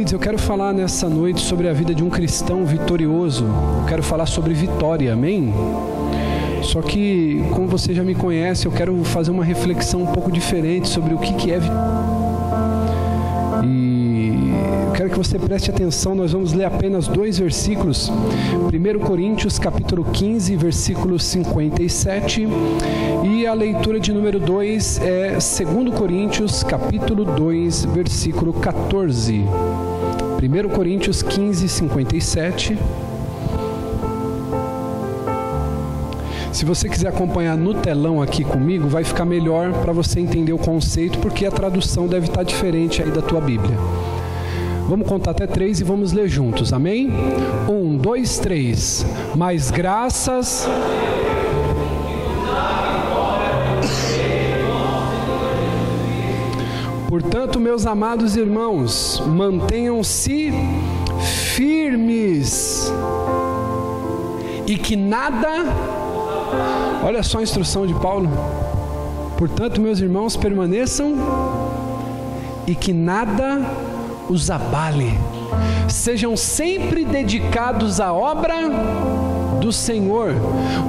Queridos, eu quero falar nessa noite sobre a vida de um cristão vitorioso. Eu quero falar sobre vitória, amém? Só que, como você já me conhece, eu quero fazer uma reflexão um pouco diferente sobre o que, que é vitória quero que você preste atenção, nós vamos ler apenas dois versículos. 1 Coríntios capítulo 15, versículo 57, e a leitura de número 2 é 2 Coríntios capítulo 2, versículo 14. 1 Coríntios 15, 57. Se você quiser acompanhar no telão aqui comigo, vai ficar melhor para você entender o conceito, porque a tradução deve estar diferente aí da tua Bíblia. Vamos contar até três e vamos ler juntos, amém? Um, dois, três. Mais graças. Portanto, meus amados irmãos, mantenham-se firmes e que nada. Olha só a instrução de Paulo. Portanto, meus irmãos, permaneçam e que nada os abale. Sejam sempre dedicados à obra do Senhor,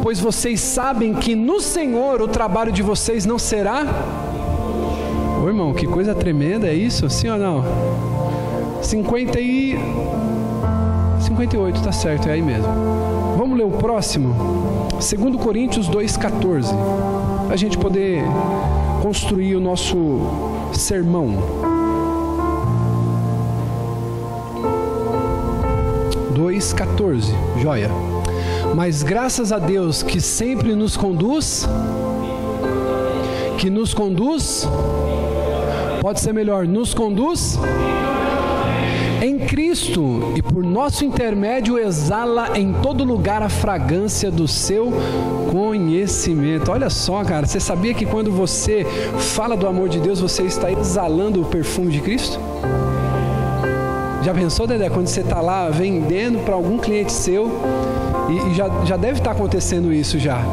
pois vocês sabem que no Senhor o trabalho de vocês não será. Ô irmão, que coisa tremenda é isso? Sim ou não? 50 e 58, tá certo, é aí mesmo. Vamos ler o próximo? 2 Coríntios 2,14. A gente poder construir o nosso sermão. 2,14. Joia. Mas graças a Deus que sempre nos conduz, que nos conduz, pode ser melhor, nos conduz em Cristo e por nosso intermédio exala em todo lugar a fragrância do seu conhecimento. Olha só, cara, você sabia que quando você fala do amor de Deus, você está exalando o perfume de Cristo? Já pensou, Dedé, quando você está lá vendendo para algum cliente seu e, e, já, já deve estar tá acontecendo isso já.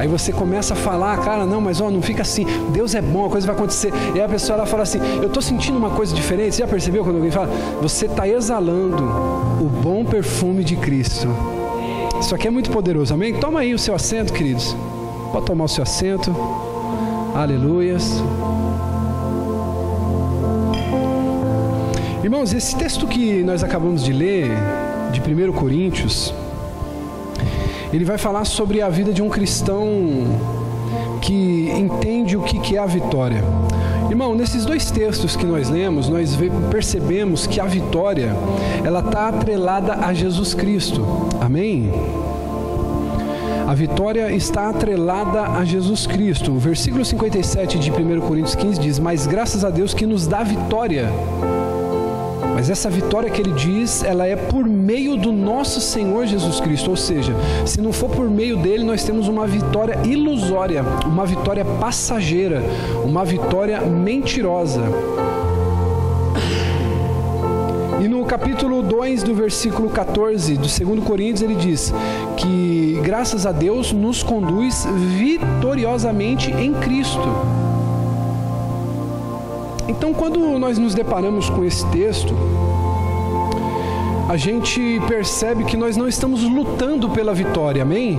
Aí você começa a falar, cara, não, mas ó, não fica assim, Deus é bom, a coisa vai acontecer. E aí a pessoa ela fala assim, eu estou sentindo uma coisa diferente. Você já percebeu quando alguém fala? Você está exalando o bom perfume de Cristo. Isso aqui é muito poderoso, amém? Toma aí o seu assento, queridos. Pode tomar o seu assento. Aleluias. Irmãos, esse texto que nós acabamos de ler, de 1 Coríntios, ele vai falar sobre a vida de um cristão que entende o que é a vitória. Irmão, nesses dois textos que nós lemos, nós percebemos que a vitória, ela está atrelada a Jesus Cristo. Amém? A vitória está atrelada a Jesus Cristo. O versículo 57 de 1 Coríntios 15 diz: Mas graças a Deus que nos dá vitória mas essa vitória que ele diz, ela é por meio do nosso Senhor Jesus Cristo. Ou seja, se não for por meio dele, nós temos uma vitória ilusória, uma vitória passageira, uma vitória mentirosa. E no capítulo 2 do versículo 14 do 2 Coríntios, ele diz que graças a Deus nos conduz vitoriosamente em Cristo. Então, quando nós nos deparamos com esse texto, a gente percebe que nós não estamos lutando pela vitória, amém?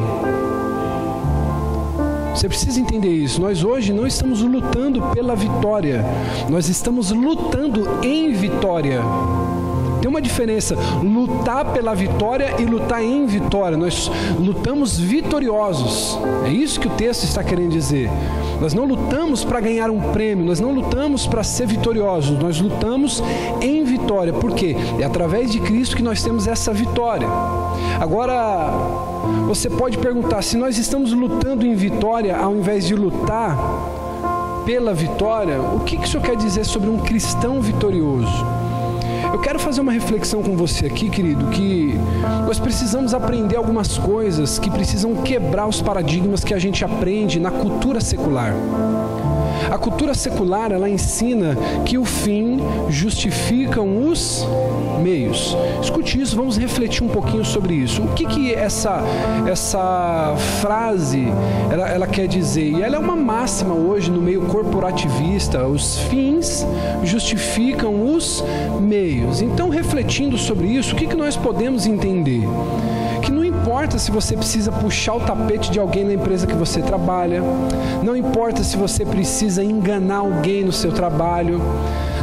Você precisa entender isso. Nós hoje não estamos lutando pela vitória, nós estamos lutando em vitória. Tem uma diferença, lutar pela vitória e lutar em vitória. Nós lutamos vitoriosos. É isso que o texto está querendo dizer. Nós não lutamos para ganhar um prêmio, nós não lutamos para ser vitoriosos, nós lutamos em vitória. Por quê? É através de Cristo que nós temos essa vitória. Agora, você pode perguntar: se nós estamos lutando em vitória ao invés de lutar pela vitória, o que isso quer dizer sobre um cristão vitorioso? Eu quero fazer uma reflexão com você aqui, querido, que nós precisamos aprender algumas coisas que precisam quebrar os paradigmas que a gente aprende na cultura secular. A cultura secular, ela ensina que o fim justificam os meios. Escute isso, vamos refletir um pouquinho sobre isso. O que que essa essa frase ela, ela quer dizer? E ela é uma máxima hoje no meio corporativista. Os fins justificam os meios. Então, refletindo sobre isso, o que que nós podemos entender? Importa se você precisa puxar o tapete de alguém na empresa que você trabalha, não importa se você precisa enganar alguém no seu trabalho,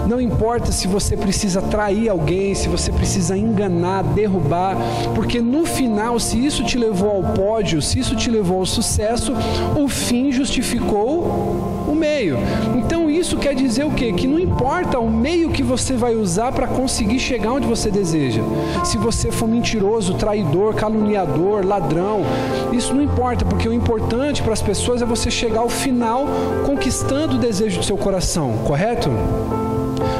não importa se você precisa trair alguém, se você precisa enganar, derrubar, porque no final, se isso te levou ao pódio, se isso te levou ao sucesso, o fim justificou o meio. Então isso quer dizer o quê? Que não importa o meio que você vai usar para conseguir chegar onde você deseja. Se você for mentiroso, traidor, caluniador, ladrão, isso não importa, porque o importante para as pessoas é você chegar ao final conquistando o desejo do seu coração, correto?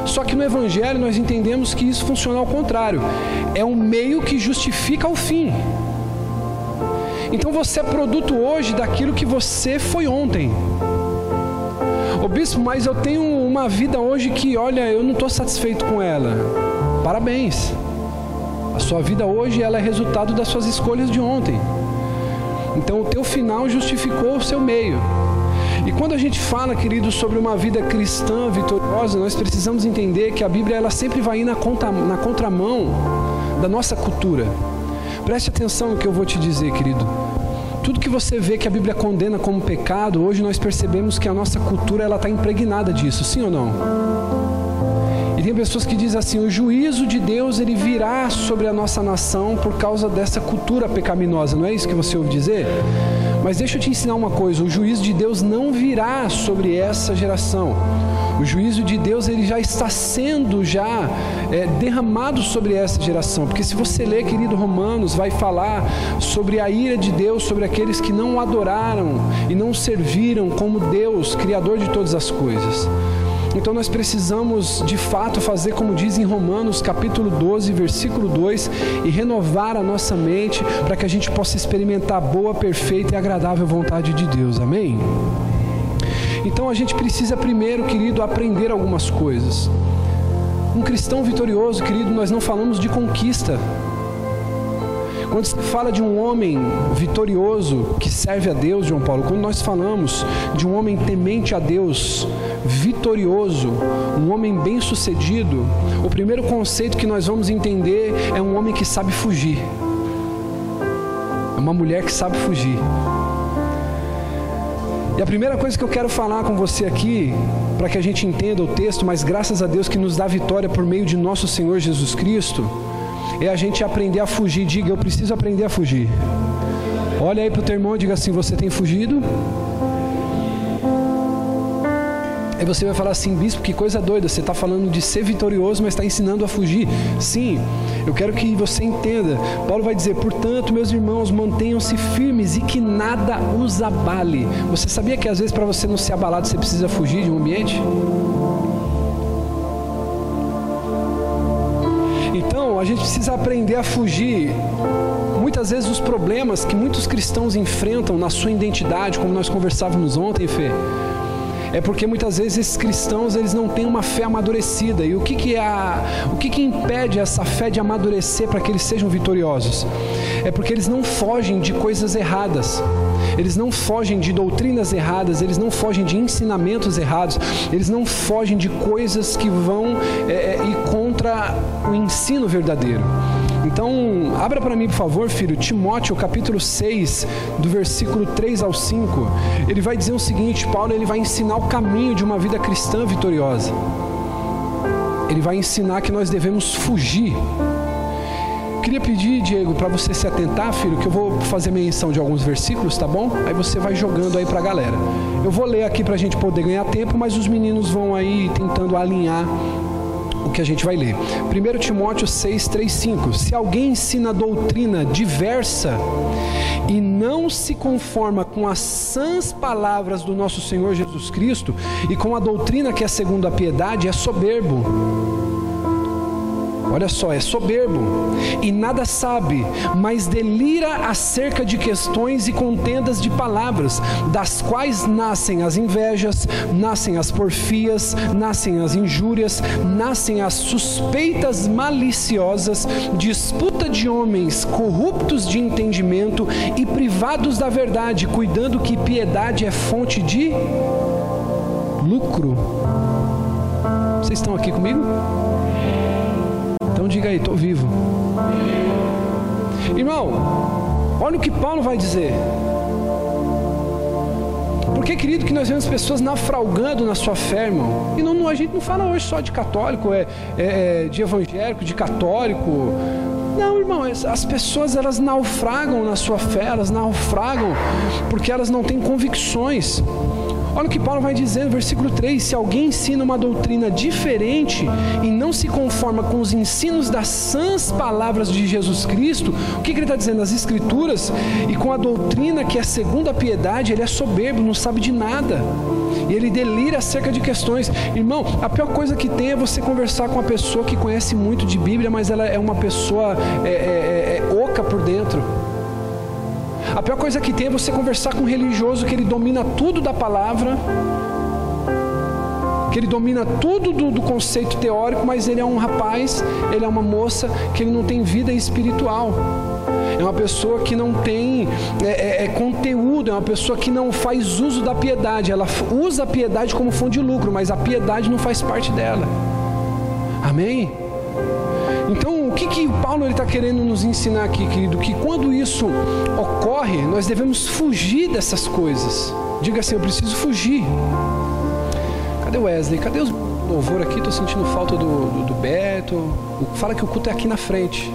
Só que no Evangelho nós entendemos que isso funciona ao contrário. É um meio que justifica o fim. Então você é produto hoje daquilo que você foi ontem. Ô bispo, mas eu tenho uma vida hoje que, olha, eu não estou satisfeito com ela. Parabéns. A sua vida hoje ela é resultado das suas escolhas de ontem. Então o teu final justificou o seu meio. E quando a gente fala, queridos, sobre uma vida cristã vitoriosa, nós precisamos entender que a Bíblia ela sempre vai ir na, contra, na contramão da nossa cultura. Preste atenção no que eu vou te dizer, querido. Tudo que você vê que a Bíblia condena como pecado, hoje nós percebemos que a nossa cultura ela está impregnada disso, sim ou não? E tem pessoas que dizem assim: o juízo de Deus ele virá sobre a nossa nação por causa dessa cultura pecaminosa. Não é isso que você ouve dizer? Mas deixa eu te ensinar uma coisa: o juízo de Deus não virá sobre essa geração. O juízo de Deus ele já está sendo já é, derramado sobre essa geração, porque se você ler, querido Romanos, vai falar sobre a ira de Deus sobre aqueles que não adoraram e não serviram como Deus, criador de todas as coisas. Então nós precisamos de fato fazer como diz em Romanos capítulo 12, versículo 2, e renovar a nossa mente para que a gente possa experimentar a boa, perfeita e agradável vontade de Deus. Amém? Então a gente precisa primeiro, querido, aprender algumas coisas. Um cristão vitorioso, querido, nós não falamos de conquista. Quando se fala de um homem vitorioso que serve a Deus, João Paulo, quando nós falamos de um homem temente a Deus, vitorioso, um homem bem-sucedido, o primeiro conceito que nós vamos entender é um homem que sabe fugir. É uma mulher que sabe fugir. E a primeira coisa que eu quero falar com você aqui, para que a gente entenda o texto, mas graças a Deus que nos dá vitória por meio de nosso Senhor Jesus Cristo, é a gente aprender a fugir. Diga, eu preciso aprender a fugir. Olha aí para o teu irmão e diga assim: Você tem fugido? Aí você vai falar assim, bispo, que coisa doida, você está falando de ser vitorioso, mas está ensinando a fugir. Sim, eu quero que você entenda. Paulo vai dizer, portanto, meus irmãos, mantenham-se firmes e que nada os abale. Você sabia que às vezes para você não ser abalado, você precisa fugir de um ambiente? A gente precisa aprender a fugir muitas vezes os problemas que muitos cristãos enfrentam na sua identidade, como nós conversávamos ontem, Fê é porque muitas vezes esses cristãos eles não têm uma fé amadurecida. E o que, que, é a, o que, que impede essa fé de amadurecer para que eles sejam vitoriosos? É porque eles não fogem de coisas erradas. Eles não fogem de doutrinas erradas, eles não fogem de ensinamentos errados, eles não fogem de coisas que vão é, é ir contra o ensino verdadeiro. Então, abra para mim, por favor, filho, Timóteo, capítulo 6, do versículo 3 ao 5. Ele vai dizer o seguinte: Paulo ele vai ensinar o caminho de uma vida cristã vitoriosa. Ele vai ensinar que nós devemos fugir. Queria pedir, Diego, para você se atentar, filho, que eu vou fazer menção de alguns versículos, tá bom? Aí você vai jogando aí para a galera. Eu vou ler aqui para a gente poder ganhar tempo, mas os meninos vão aí tentando alinhar que a gente vai ler. 1 Timóteo 6, 3, 5. Se alguém ensina doutrina diversa e não se conforma com as sãs palavras do nosso Senhor Jesus Cristo e com a doutrina que é segundo a piedade, é soberbo olha só, é soberbo e nada sabe, mas delira acerca de questões e contendas de palavras, das quais nascem as invejas, nascem as porfias, nascem as injúrias, nascem as suspeitas maliciosas, disputa de homens corruptos de entendimento e privados da verdade, cuidando que piedade é fonte de lucro. Vocês estão aqui comigo? Diga aí, estou vivo. Irmão, olha o que Paulo vai dizer. Porque, querido, que nós vemos pessoas naufragando na sua fé, irmão. E não, a gente não fala hoje só de católico, é, é, é de evangélico, de católico. Não, irmão, as pessoas elas naufragam na sua fé, elas naufragam porque elas não têm convicções. Olha o que Paulo vai dizer no versículo 3: se alguém ensina uma doutrina diferente e não se conforma com os ensinos das sãs palavras de Jesus Cristo, o que, que ele está dizendo? As Escrituras e com a doutrina que é segundo a piedade, ele é soberbo, não sabe de nada e ele delira acerca de questões. Irmão, a pior coisa que tem é você conversar com uma pessoa que conhece muito de Bíblia, mas ela é uma pessoa é, é, é, é oca por dentro. A pior coisa que tem é você conversar com um religioso que ele domina tudo da palavra, que ele domina tudo do, do, conceito teórico, mas ele é um rapaz, ele é uma moça que ele não tem vida espiritual. É uma pessoa que não tem é, é, é conteúdo, é uma pessoa que não faz uso da piedade. Ela usa a piedade como fonte de lucro, mas a piedade não faz parte dela. Amém? Então, o que, que Paulo está querendo nos ensinar aqui, querido? Que quando isso ocorre, nós devemos fugir dessas coisas. Diga assim: eu preciso fugir. Cadê o Wesley? Cadê os louvor aqui? Estou sentindo falta do, do, do Beto. Fala que o culto é aqui na frente.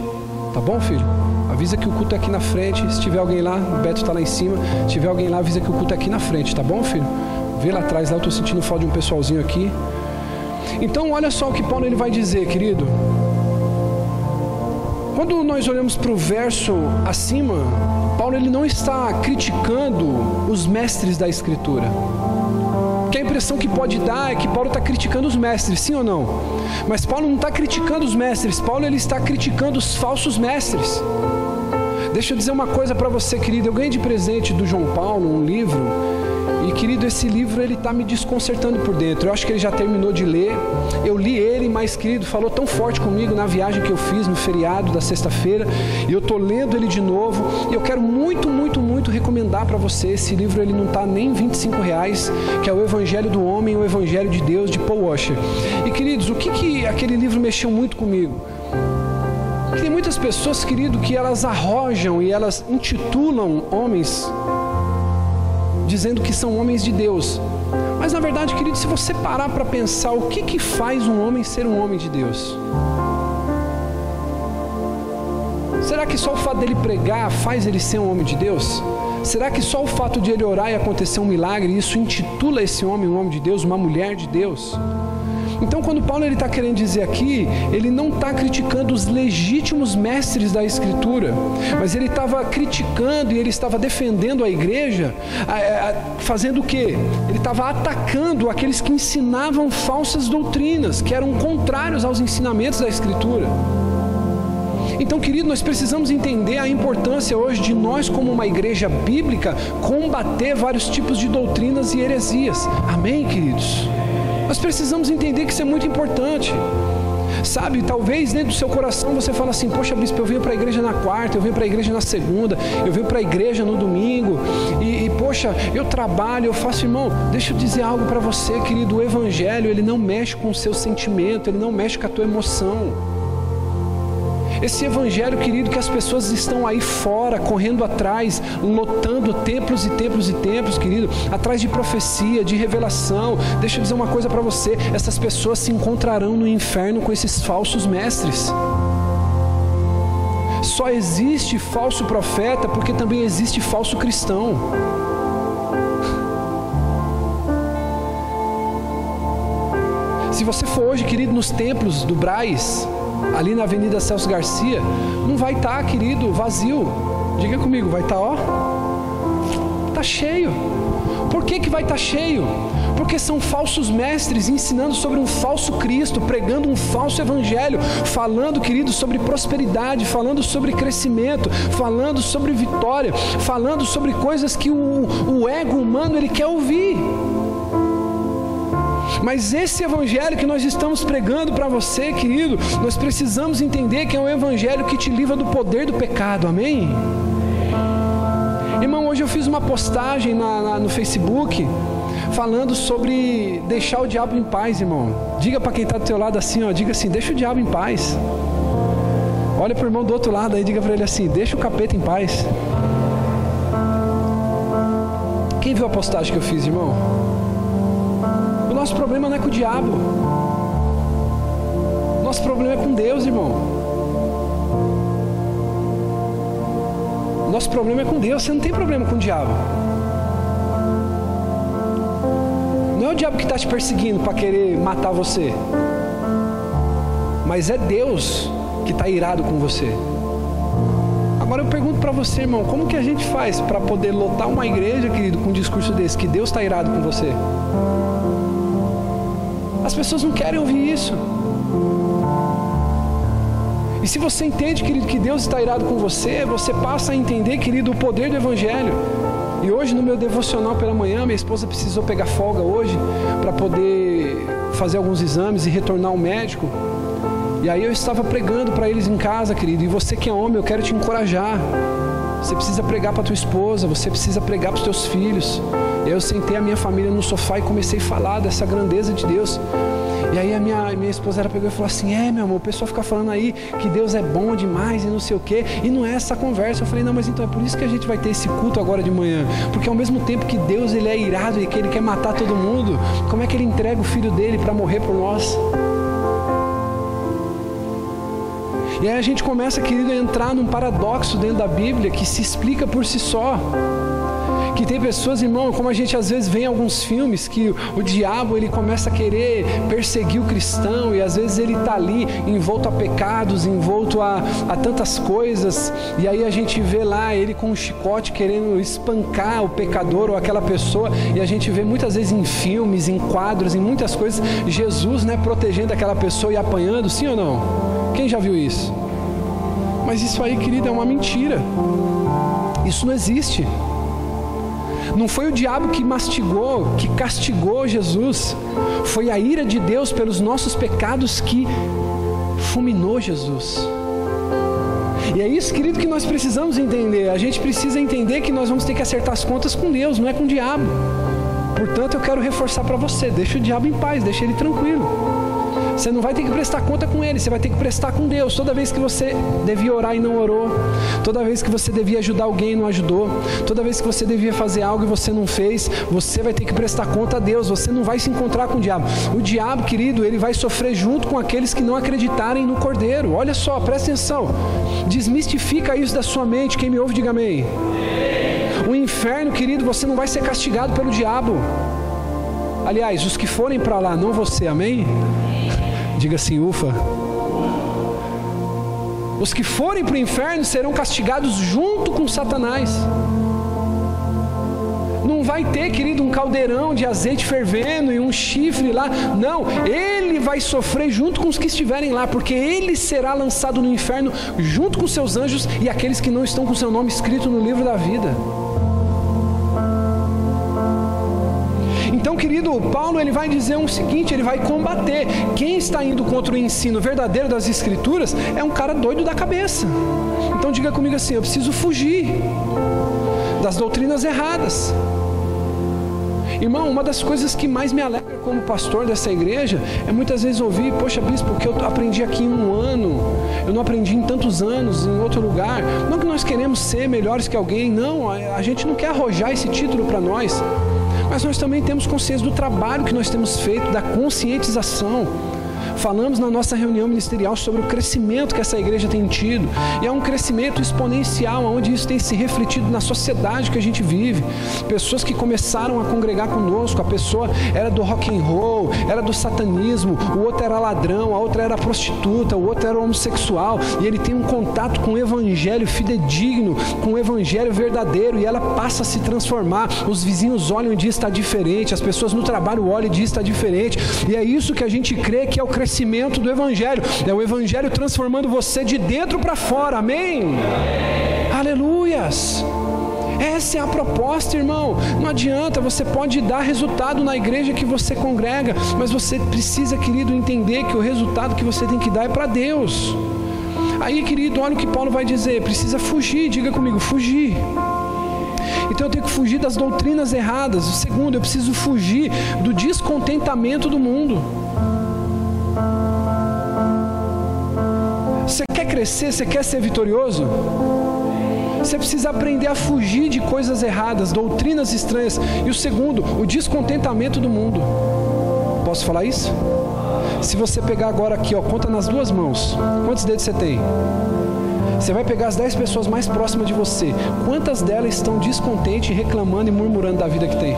Tá bom, filho? Avisa que o culto é aqui na frente. Se tiver alguém lá, o Beto está lá em cima. Se tiver alguém lá, avisa que o culto é aqui na frente, tá bom, filho? Vê lá atrás, lá eu estou sentindo falta de um pessoalzinho aqui. Então, olha só o que Paulo ele vai dizer, querido. Quando nós olhamos para o verso acima, Paulo ele não está criticando os mestres da Escritura. Que a impressão que pode dar é que Paulo está criticando os mestres, sim ou não? Mas Paulo não está criticando os mestres, Paulo ele está criticando os falsos mestres. Deixa eu dizer uma coisa para você, querido. Eu ganhei de presente do João Paulo um livro e querido, esse livro ele está me desconcertando por dentro. Eu acho que ele já terminou de ler. Eu li ele, mas querido, falou tão forte comigo na viagem que eu fiz no feriado da sexta-feira. E eu estou lendo ele de novo. E eu quero muito, muito, muito recomendar para você. Esse livro ele não está nem 25 reais, que é o Evangelho do Homem, o Evangelho de Deus, de Paul Washer. E queridos, o que, que aquele livro mexeu muito comigo? tem muitas pessoas, querido, que elas arrojam e elas intitulam homens dizendo que são homens de Deus. Mas na verdade, querido, se você parar para pensar o que, que faz um homem ser um homem de Deus? Será que só o fato dele pregar faz ele ser um homem de Deus? Será que só o fato de ele orar e acontecer um milagre, isso intitula esse homem um homem de Deus, uma mulher de Deus? Então, quando Paulo está querendo dizer aqui, ele não está criticando os legítimos mestres da Escritura, mas ele estava criticando e ele estava defendendo a igreja, fazendo o quê? Ele estava atacando aqueles que ensinavam falsas doutrinas, que eram contrários aos ensinamentos da Escritura. Então, querido, nós precisamos entender a importância hoje de nós, como uma igreja bíblica, combater vários tipos de doutrinas e heresias. Amém, queridos? Nós precisamos entender que isso é muito importante. Sabe, talvez dentro do seu coração você fala assim: Poxa, bispo, eu venho para a igreja na quarta, eu venho para a igreja na segunda, eu venho para a igreja no domingo, e, e, poxa, eu trabalho, eu faço, irmão. Deixa eu dizer algo para você, querido: o Evangelho, ele não mexe com o seu sentimento, ele não mexe com a tua emoção. Esse evangelho, querido, que as pessoas estão aí fora, correndo atrás, lotando templos e templos e templos, querido, atrás de profecia, de revelação. Deixa eu dizer uma coisa para você: essas pessoas se encontrarão no inferno com esses falsos mestres. Só existe falso profeta porque também existe falso cristão. Se você for hoje, querido, nos templos do Braz, ali na Avenida Celso Garcia, não vai estar, tá, querido, vazio. Diga comigo, vai estar, tá, ó, tá cheio. Por que, que vai estar tá cheio? Porque são falsos mestres ensinando sobre um falso Cristo, pregando um falso evangelho, falando, querido, sobre prosperidade, falando sobre crescimento, falando sobre vitória, falando sobre coisas que o, o ego humano ele quer ouvir. Mas esse evangelho que nós estamos pregando para você, querido, nós precisamos entender que é um evangelho que te livra do poder do pecado, amém? Irmão, hoje eu fiz uma postagem na, na, no Facebook falando sobre deixar o diabo em paz, irmão. Diga para quem está do teu lado assim, ó, diga assim, deixa o diabo em paz. Olha para o irmão do outro lado aí, diga para ele assim, deixa o capeta em paz. Quem viu a postagem que eu fiz, irmão? O nosso problema não é com o diabo. Nosso problema é com Deus, irmão. Nosso problema é com Deus, você não tem problema com o diabo. Não é o diabo que está te perseguindo para querer matar você, mas é Deus que está irado com você. Agora eu pergunto para você, irmão, como que a gente faz para poder lotar uma igreja, querido, com um discurso desse, que Deus está irado com você? As pessoas não querem ouvir isso. E se você entende, querido, que Deus está irado com você, você passa a entender, querido, o poder do Evangelho. E hoje, no meu devocional pela manhã, minha esposa precisou pegar folga hoje para poder fazer alguns exames e retornar ao médico. E aí eu estava pregando para eles em casa, querido. E você que é homem, eu quero te encorajar. Você precisa pregar para tua esposa, você precisa pregar para os teus filhos. Eu sentei a minha família no sofá e comecei a falar dessa grandeza de Deus. E aí a minha, minha esposa ela pegou e falou assim: É, meu amor, o pessoal fica falando aí que Deus é bom demais e não sei o quê. E não é essa conversa. Eu falei: Não, mas então é por isso que a gente vai ter esse culto agora de manhã. Porque ao mesmo tempo que Deus ele é irado e que ele quer matar todo mundo, como é que ele entrega o filho dele para morrer por nós? E aí a gente começa, querido, a entrar num paradoxo dentro da Bíblia que se explica por si só que tem pessoas, irmão, como a gente às vezes vê em alguns filmes, que o diabo ele começa a querer perseguir o cristão e às vezes ele está ali envolto a pecados, envolto a, a tantas coisas, e aí a gente vê lá ele com um chicote querendo espancar o pecador ou aquela pessoa, e a gente vê muitas vezes em filmes, em quadros, em muitas coisas, Jesus né, protegendo aquela pessoa e apanhando, sim ou não? Quem já viu isso? Mas isso aí, querida, é uma mentira. Isso não existe. Não foi o diabo que mastigou, que castigou Jesus. Foi a ira de Deus pelos nossos pecados que fulminou Jesus. E é isso, querido, que nós precisamos entender. A gente precisa entender que nós vamos ter que acertar as contas com Deus, não é com o diabo. Portanto, eu quero reforçar para você: deixa o diabo em paz, deixa ele tranquilo. Você não vai ter que prestar conta com ele, você vai ter que prestar com Deus. Toda vez que você devia orar e não orou, toda vez que você devia ajudar alguém e não ajudou, toda vez que você devia fazer algo e você não fez, você vai ter que prestar conta a Deus. Você não vai se encontrar com o diabo. O diabo, querido, ele vai sofrer junto com aqueles que não acreditarem no Cordeiro. Olha só, presta atenção. Desmistifica isso da sua mente. Quem me ouve, diga amém. O inferno, querido, você não vai ser castigado pelo diabo. Aliás, os que forem para lá, não você, amém? Diga assim, ufa. Os que forem para o inferno serão castigados junto com Satanás. Não vai ter, querido, um caldeirão de azeite fervendo e um chifre lá. Não, ele vai sofrer junto com os que estiverem lá, porque ele será lançado no inferno junto com seus anjos e aqueles que não estão com seu nome escrito no livro da vida. Então, querido, Paulo ele vai dizer o seguinte, ele vai combater. Quem está indo contra o ensino verdadeiro das escrituras é um cara doido da cabeça. Então diga comigo assim, eu preciso fugir das doutrinas erradas. Irmão, uma das coisas que mais me alegra como pastor dessa igreja é muitas vezes ouvir, poxa, bispo, porque eu aprendi aqui em um ano, eu não aprendi em tantos anos em outro lugar. Não que nós queremos ser melhores que alguém, não, a gente não quer arrojar esse título para nós mas nós também temos consciência do trabalho que nós temos feito, da conscientização. Falamos na nossa reunião ministerial sobre o crescimento que essa igreja tem tido. E é um crescimento exponencial, onde isso tem se refletido na sociedade que a gente vive. Pessoas que começaram a congregar conosco, a pessoa era do rock and roll, era do satanismo, o outro era ladrão, a outra era prostituta, o outro era homossexual, e ele tem um contato com o evangelho fidedigno, com o evangelho verdadeiro, e ela passa a se transformar. Os vizinhos olham e dizem está diferente, as pessoas no trabalho olham e dizem está diferente. E é isso que a gente crê que é o crescimento do evangelho. É o evangelho transformando você de dentro para fora. Amém? Amém. Aleluias. Essa é a proposta, irmão. Não adianta, você pode dar resultado na igreja que você congrega, mas você precisa, querido, entender que o resultado que você tem que dar é para Deus. Aí, querido, olha o que Paulo vai dizer: precisa fugir, diga comigo, fugir. Então eu tenho que fugir das doutrinas erradas. Segundo, eu preciso fugir do descontentamento do mundo. Crescer, você quer ser vitorioso? Você precisa aprender a fugir de coisas erradas, doutrinas estranhas. E o segundo, o descontentamento do mundo. Posso falar isso? Se você pegar agora aqui, ó, conta nas duas mãos. Quantos dedos você tem? Você vai pegar as dez pessoas mais próximas de você. Quantas delas estão descontentes, reclamando e murmurando da vida que tem?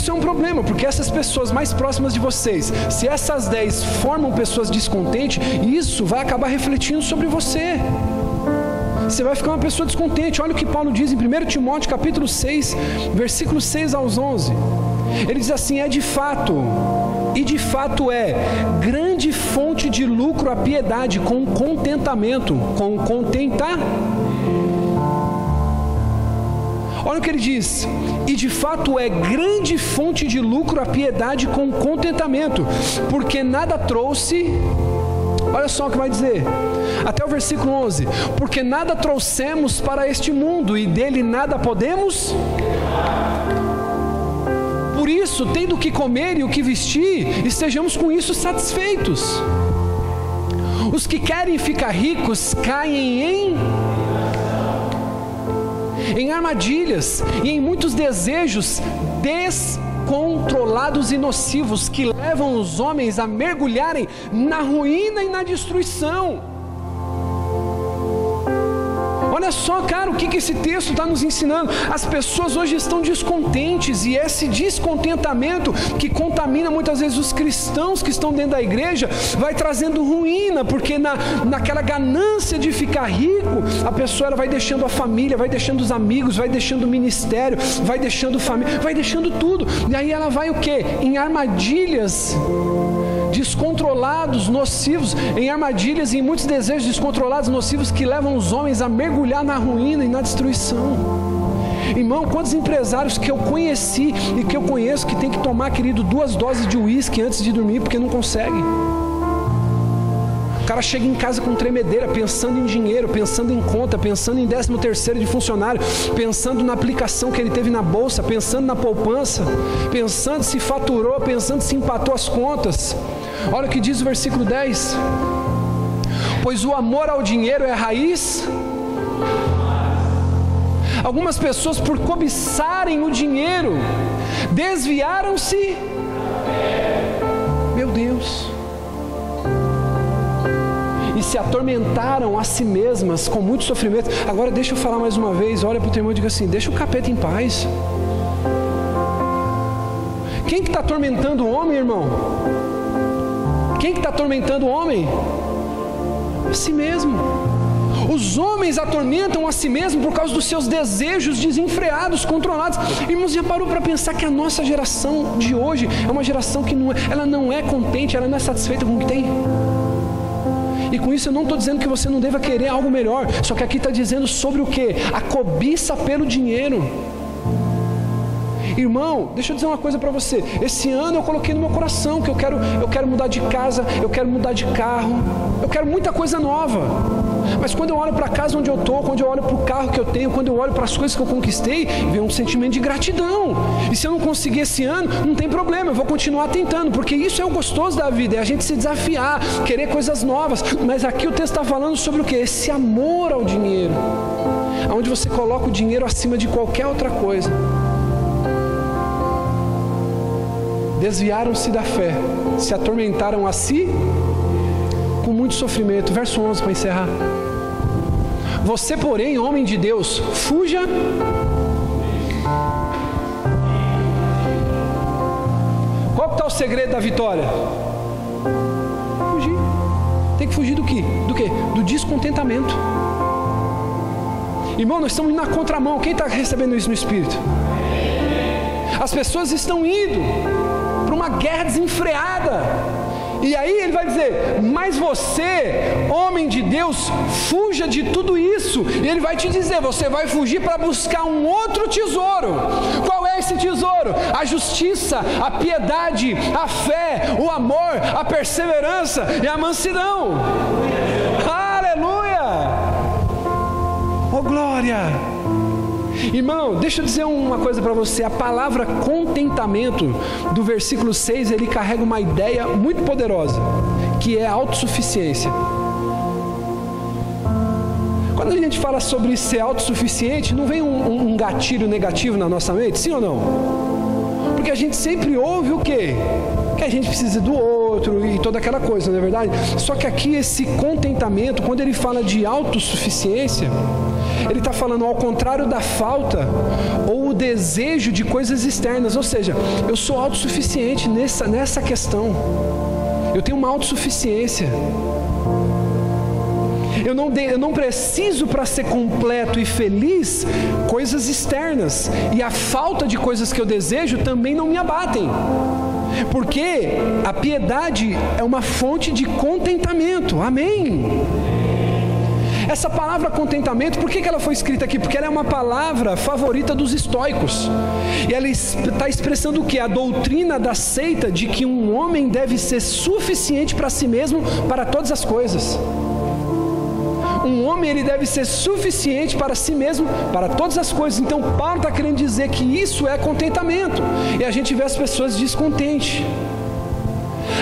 Isso é um problema, porque essas pessoas mais próximas de vocês, se essas 10 formam pessoas descontentes, isso vai acabar refletindo sobre você. Você vai ficar uma pessoa descontente. Olha o que Paulo diz em 1 Timóteo capítulo 6, versículos 6 aos 11. Ele diz assim: é de fato, e de fato é, grande fonte de lucro a piedade com contentamento, com contentar Olha o que ele diz: e de fato é grande fonte de lucro a piedade com contentamento, porque nada trouxe. Olha só o que vai dizer, até o versículo 11: Porque nada trouxemos para este mundo e dele nada podemos. Por isso, tendo o que comer e o que vestir, estejamos com isso satisfeitos. Os que querem ficar ricos caem em em armadilhas e em muitos desejos descontrolados e nocivos que levam os homens a mergulharem na ruína e na destruição. Olha só, cara, o que, que esse texto está nos ensinando? As pessoas hoje estão descontentes e esse descontentamento que contamina muitas vezes os cristãos que estão dentro da igreja vai trazendo ruína, porque na, naquela ganância de ficar rico, a pessoa ela vai deixando a família, vai deixando os amigos, vai deixando o ministério, vai deixando família, vai deixando tudo. E aí ela vai o que? Em armadilhas descontrolados, nocivos, em armadilhas e em muitos desejos descontrolados, nocivos que levam os homens a mergulhar na ruína e na destruição. Irmão, quantos empresários que eu conheci e que eu conheço que tem que tomar, querido, duas doses de uísque antes de dormir porque não consegue. Cara chega em casa com tremedeira, pensando em dinheiro, pensando em conta, pensando em décimo terceiro de funcionário, pensando na aplicação que ele teve na bolsa, pensando na poupança, pensando se faturou, pensando se empatou as contas. Olha o que diz o versículo 10: Pois o amor ao dinheiro é a raiz. Algumas pessoas, por cobiçarem o dinheiro, desviaram-se. Meu Deus. E se atormentaram a si mesmas com muito sofrimento. Agora, deixa eu falar mais uma vez. Olha para o teu irmão e diga assim: Deixa o capeta em paz. Quem que está atormentando o homem, irmão? Quem que está atormentando o homem? A si mesmo. Os homens atormentam a si mesmo por causa dos seus desejos desenfreados, controlados. Irmãos, já parou para pensar que a nossa geração de hoje é uma geração que não é, ela não é contente, ela não é satisfeita com o que tem? E com isso eu não estou dizendo que você não deva querer algo melhor, só que aqui está dizendo sobre o que? A cobiça pelo dinheiro. Irmão, deixa eu dizer uma coisa para você. Esse ano eu coloquei no meu coração que eu quero, eu quero mudar de casa, eu quero mudar de carro, eu quero muita coisa nova. Mas quando eu olho para a casa onde eu estou, quando eu olho para o carro que eu tenho, quando eu olho para as coisas que eu conquistei, vem um sentimento de gratidão. E se eu não conseguir esse ano, não tem problema, eu vou continuar tentando, porque isso é o gostoso da vida, é a gente se desafiar, querer coisas novas. Mas aqui o texto está falando sobre o que? Esse amor ao dinheiro, onde você coloca o dinheiro acima de qualquer outra coisa. desviaram-se da fé, se atormentaram a si muito sofrimento. Verso 11 para encerrar. Você, porém, homem de Deus, fuja. Qual está o segredo da vitória? Fugir. Tem que fugir do que? Do que? Do descontentamento. Irmão, nós estamos indo na contramão. Quem está recebendo isso no Espírito? As pessoas estão indo para uma guerra desenfreada. E aí ele vai dizer: Mas você, homem de Deus, fuja de tudo isso. E ele vai te dizer: Você vai fugir para buscar um outro tesouro. Qual é esse tesouro? A justiça, a piedade, a fé, o amor, a perseverança e a mansidão. Aleluia! Oh glória! Irmão, deixa eu dizer uma coisa para você. A palavra contentamento do versículo 6, ele carrega uma ideia muito poderosa, que é autossuficiência. Quando a gente fala sobre ser autossuficiente, não vem um, um gatilho negativo na nossa mente, sim ou não? Porque a gente sempre ouve o quê? Que a gente precisa do outro e toda aquela coisa, não é verdade? Só que aqui esse contentamento, quando ele fala de autossuficiência, ele está falando ao contrário da falta ou o desejo de coisas externas, ou seja, eu sou autossuficiente nessa, nessa questão, eu tenho uma autossuficiência. Eu não, de, eu não preciso para ser completo e feliz coisas externas, e a falta de coisas que eu desejo também não me abatem. Porque a piedade é uma fonte de contentamento. Amém. Essa palavra contentamento, por que, ela foi escrita aqui? Porque ela é uma palavra favorita dos estoicos. E ela está expressando o que? A doutrina da seita de que um homem deve ser suficiente para si mesmo para todas as coisas. Um homem ele deve ser suficiente para si mesmo para todas as coisas. Então Paulo está querendo dizer que isso é contentamento. E a gente vê as pessoas descontentes.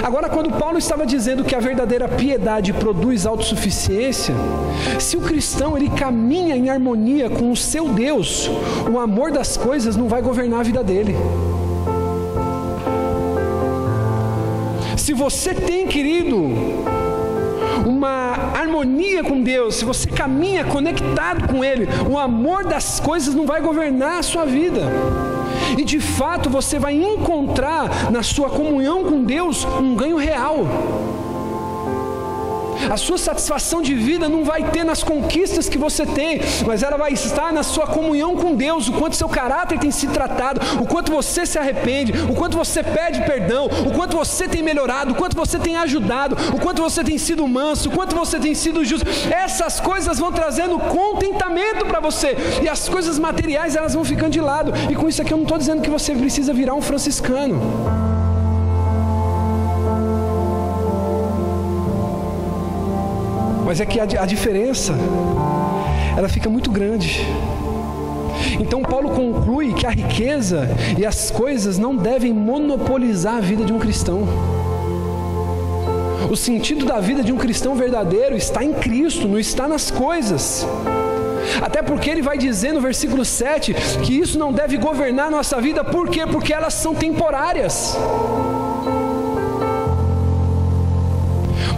Agora, quando Paulo estava dizendo que a verdadeira piedade produz autossuficiência, se o cristão ele caminha em harmonia com o seu Deus, o amor das coisas não vai governar a vida dele. Se você tem, querido, uma harmonia com Deus, se você caminha conectado com Ele, o amor das coisas não vai governar a sua vida. E de fato você vai encontrar na sua comunhão com Deus um ganho real. A sua satisfação de vida não vai ter nas conquistas que você tem, mas ela vai estar na sua comunhão com Deus, o quanto seu caráter tem se tratado, o quanto você se arrepende, o quanto você pede perdão, o quanto você tem melhorado, o quanto você tem ajudado, o quanto você tem sido manso, o quanto você tem sido justo. Essas coisas vão trazendo contentamento para você e as coisas materiais elas vão ficando de lado. E com isso aqui eu não estou dizendo que você precisa virar um franciscano. Mas é que a, a diferença ela fica muito grande. Então Paulo conclui que a riqueza e as coisas não devem monopolizar a vida de um cristão. O sentido da vida de um cristão verdadeiro está em Cristo, não está nas coisas. Até porque ele vai dizer no versículo 7 que isso não deve governar a nossa vida, por quê? Porque elas são temporárias.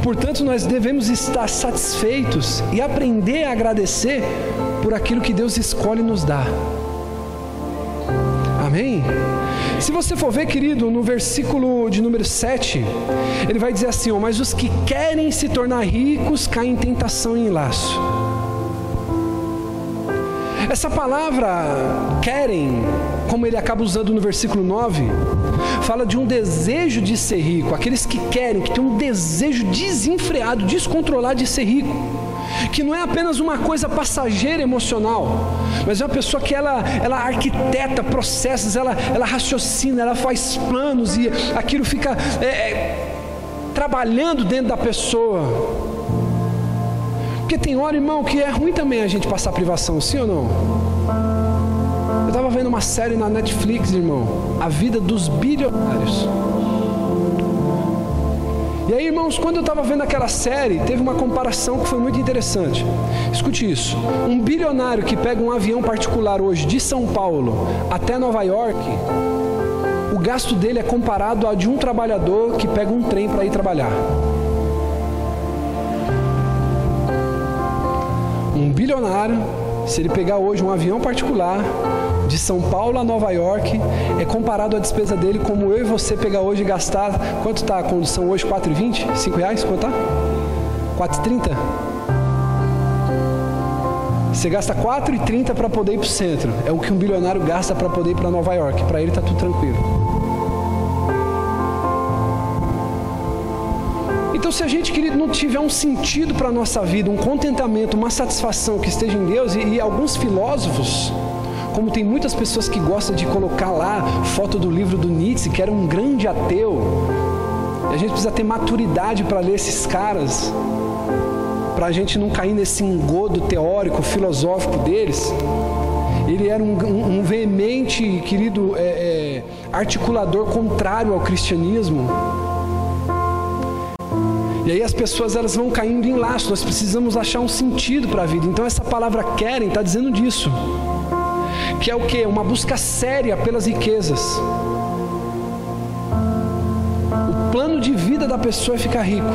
Portanto, nós devemos estar satisfeitos e aprender a agradecer por aquilo que Deus escolhe nos dar. Amém? Se você for ver, querido, no versículo de número 7, ele vai dizer assim: oh, Mas os que querem se tornar ricos caem em tentação e em laço. Essa palavra querem, como ele acaba usando no versículo 9, fala de um desejo de ser rico, aqueles que querem, que têm um desejo desenfreado, descontrolado de ser rico, que não é apenas uma coisa passageira emocional, mas é uma pessoa que ela, ela arquiteta processos, ela, ela raciocina, ela faz planos e aquilo fica é, é, trabalhando dentro da pessoa. Porque tem hora, irmão, que é ruim também a gente passar privação, sim ou não? Eu estava vendo uma série na Netflix, irmão, A Vida dos Bilionários. E aí, irmãos, quando eu estava vendo aquela série, teve uma comparação que foi muito interessante. Escute isso: um bilionário que pega um avião particular hoje de São Paulo até Nova York, o gasto dele é comparado a de um trabalhador que pega um trem para ir trabalhar. Bilionário, se ele pegar hoje um avião particular de São Paulo a Nova York, é comparado a despesa dele como eu e você pegar hoje e gastar. Quanto está a condução hoje? 4,20? 5 reais? Quanto está? 4,30? Você gasta 4,30 para poder ir para o centro. É o que um bilionário gasta para poder ir para Nova York. Para ele está tudo tranquilo. Então, se a gente, querido, não tiver um sentido para a nossa vida, um contentamento, uma satisfação que esteja em Deus, e, e alguns filósofos, como tem muitas pessoas que gostam de colocar lá foto do livro do Nietzsche, que era um grande ateu, e a gente precisa ter maturidade para ler esses caras para a gente não cair nesse engodo teórico, filosófico deles. Ele era um, um, um veemente, querido, é, é, articulador contrário ao cristianismo. E aí as pessoas elas vão caindo em laço. Nós precisamos achar um sentido para a vida. Então essa palavra querem está dizendo disso. Que é o que? Uma busca séria pelas riquezas. O plano de vida da pessoa é ficar rico.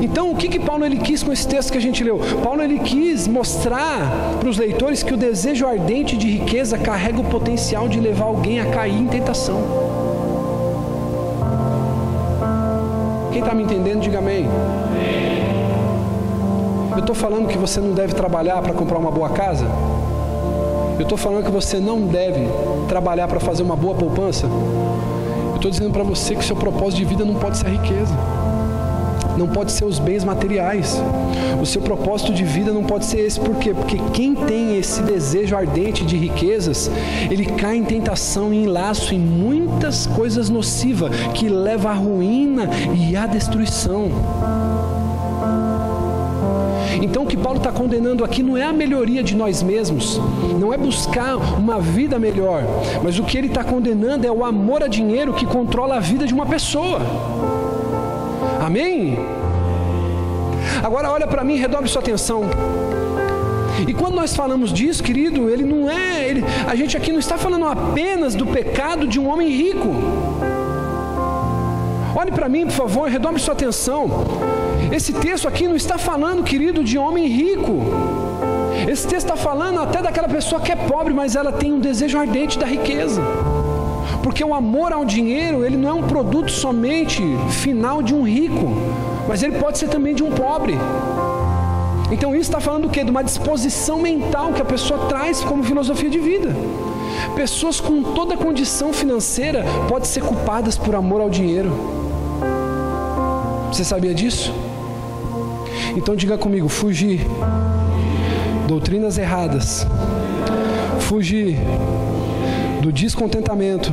Então, o que, que Paulo ele quis com esse texto que a gente leu? Paulo ele quis mostrar para os leitores que o desejo ardente de riqueza carrega o potencial de levar alguém a cair em tentação. Quem está me entendendo, diga amém. Eu estou falando que você não deve trabalhar para comprar uma boa casa? Eu estou falando que você não deve trabalhar para fazer uma boa poupança? Eu estou dizendo para você que seu propósito de vida não pode ser riqueza não pode ser os bens materiais. O seu propósito de vida não pode ser esse, por quê? Porque quem tem esse desejo ardente de riquezas, ele cai em tentação em laço em muitas coisas nocivas que levam à ruína e à destruição. Então, o que Paulo está condenando aqui não é a melhoria de nós mesmos, não é buscar uma vida melhor, mas o que ele está condenando é o amor a dinheiro que controla a vida de uma pessoa. Amém? Agora olha para mim, redobre sua atenção. E quando nós falamos disso, querido, ele não é, ele, a gente aqui não está falando apenas do pecado de um homem rico. Olhe para mim, por favor, redobre sua atenção. Esse texto aqui não está falando, querido, de homem rico. Esse texto está falando até daquela pessoa que é pobre, mas ela tem um desejo ardente da riqueza. Porque o amor ao dinheiro, ele não é um produto somente final de um rico, mas ele pode ser também de um pobre. Então isso está falando do quê? De uma disposição mental que a pessoa traz como filosofia de vida. Pessoas com toda condição financeira podem ser culpadas por amor ao dinheiro. Você sabia disso? Então diga comigo, fugir. Doutrinas erradas. Fugir do descontentamento.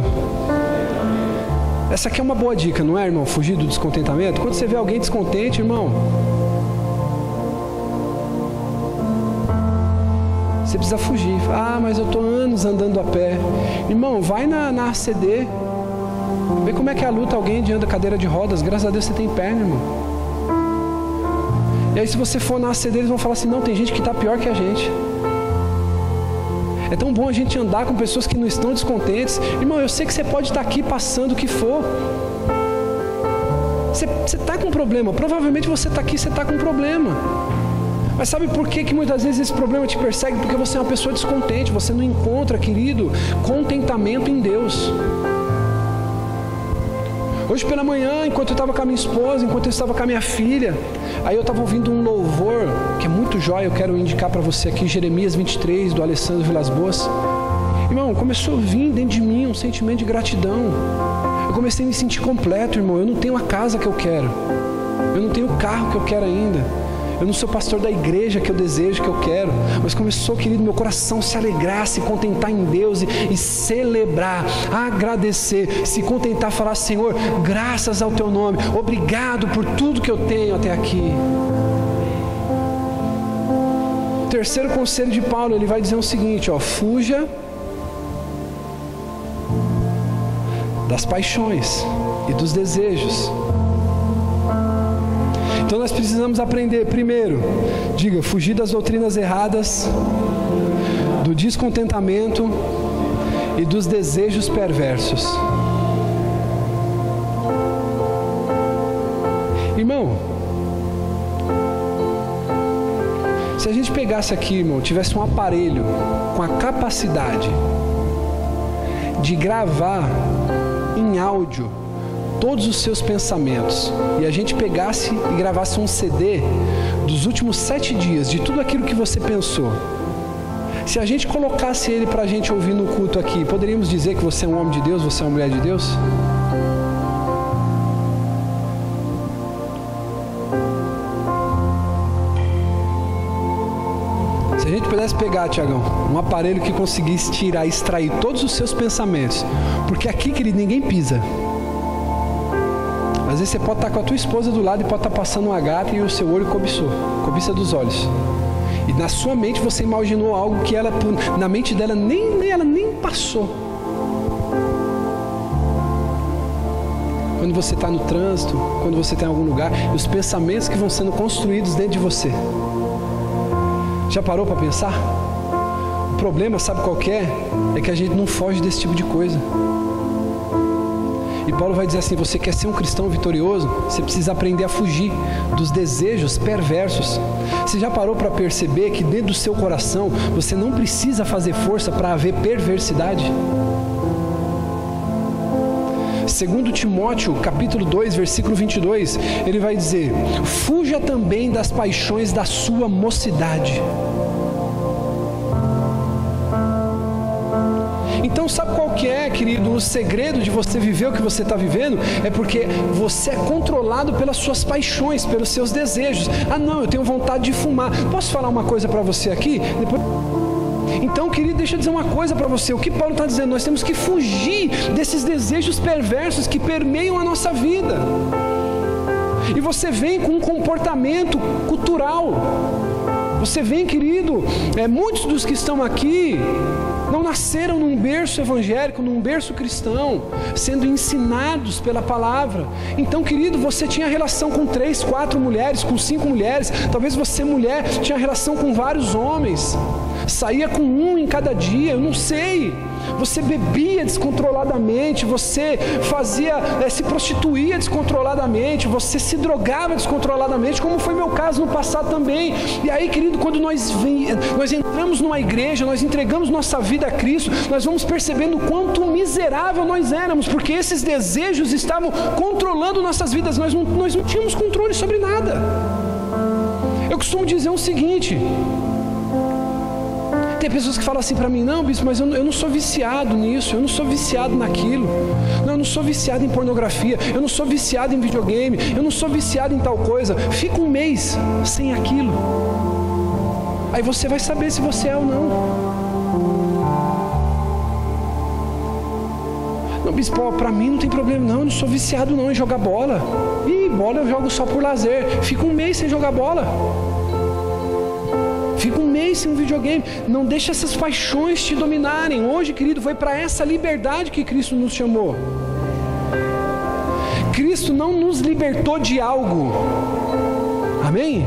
Essa aqui é uma boa dica, não é, irmão? Fugir do descontentamento. Quando você vê alguém descontente, irmão, você precisa fugir. Ah, mas eu estou anos andando a pé. Irmão, vai na, na ACD. Vê como é que é a luta alguém de anda cadeira de rodas. Graças a Deus você tem perna, irmão. E aí, se você for na ACD, eles vão falar assim: não, tem gente que está pior que a gente. É tão bom a gente andar com pessoas que não estão descontentes. Irmão, eu sei que você pode estar aqui passando o que for. Você está com um problema. Provavelmente você está aqui, você está com um problema. Mas sabe por que, que muitas vezes esse problema te persegue? Porque você é uma pessoa descontente, você não encontra, querido, contentamento em Deus. Hoje pela manhã, enquanto eu estava com a minha esposa, enquanto eu estava com a minha filha, aí eu estava ouvindo um louvor que é muito jóia, eu quero indicar para você aqui, Jeremias 23, do Alessandro Vilas Boas. Irmão, começou a vir dentro de mim um sentimento de gratidão. Eu comecei a me sentir completo, irmão. Eu não tenho a casa que eu quero. Eu não tenho o carro que eu quero ainda. Eu não sou pastor da igreja que eu desejo, que eu quero. Mas começou, querido, meu coração se alegrar, se contentar em Deus e, e celebrar, agradecer, se contentar, falar: Senhor, graças ao teu nome, obrigado por tudo que eu tenho até aqui. O terceiro conselho de Paulo, ele vai dizer o seguinte: ó, fuja das paixões e dos desejos então nós precisamos aprender, primeiro, diga, fugir das doutrinas erradas, do descontentamento e dos desejos perversos. Irmão, se a gente pegasse aqui, irmão, tivesse um aparelho com a capacidade de gravar em áudio todos os seus pensamentos e a gente pegasse e gravasse um CD dos últimos sete dias, de tudo aquilo que você pensou, se a gente colocasse ele para a gente ouvir no culto aqui, poderíamos dizer que você é um homem de Deus, você é uma mulher de Deus? Se a gente pudesse pegar, Tiagão, um aparelho que conseguisse tirar, extrair todos os seus pensamentos, porque aqui, querido, ninguém pisa. Às vezes você pode estar com a tua esposa do lado e pode estar passando uma gata e o seu olho cobiçou, cobiça dos olhos. E na sua mente você imaginou algo que ela, na mente dela, nem, nem ela nem passou. Quando você está no trânsito, quando você está em algum lugar, os pensamentos que vão sendo construídos dentro de você. Já parou para pensar? O problema, sabe qual é? É que a gente não foge desse tipo de coisa. E Paulo vai dizer assim: você quer ser um cristão vitorioso? Você precisa aprender a fugir dos desejos perversos. Você já parou para perceber que dentro do seu coração você não precisa fazer força para haver perversidade? Segundo Timóteo, capítulo 2, versículo 22, ele vai dizer: "Fuja também das paixões da sua mocidade." Então, sabe qual que é, querido, o segredo de você viver o que você está vivendo? É porque você é controlado pelas suas paixões, pelos seus desejos. Ah, não, eu tenho vontade de fumar. Posso falar uma coisa para você aqui? Depois... Então, querido, deixa eu dizer uma coisa para você. O que Paulo está dizendo? Nós temos que fugir desses desejos perversos que permeiam a nossa vida. E você vem com um comportamento cultural. Você vem, querido, é, muitos dos que estão aqui não nasceram num berço evangélico, num berço cristão, sendo ensinados pela palavra. Então, querido, você tinha relação com três, quatro mulheres, com cinco mulheres, talvez você, mulher, tinha relação com vários homens, saía com um em cada dia, eu não sei você bebia descontroladamente, você fazia, é, se prostituía descontroladamente, você se drogava descontroladamente, como foi meu caso no passado também. E aí, querido, quando nós, vem, nós entramos numa igreja, nós entregamos nossa vida a Cristo, nós vamos percebendo quanto miserável nós éramos, porque esses desejos estavam controlando nossas vidas, nós não, nós não tínhamos controle sobre nada. Eu costumo dizer o seguinte: tem pessoas que falam assim para mim: não, bispo, mas eu não, eu não sou viciado nisso, eu não sou viciado naquilo, não, eu não sou viciado em pornografia, eu não sou viciado em videogame, eu não sou viciado em tal coisa. Fica um mês sem aquilo, aí você vai saber se você é ou não. Não, bispo, para mim não tem problema, não. Eu não sou viciado não em jogar bola. Ih, bola eu jogo só por lazer. Fica um mês sem jogar bola. Mês sem um videogame. Não deixe essas paixões te dominarem. Hoje, querido, foi para essa liberdade que Cristo nos chamou. Cristo não nos libertou de algo. Amém?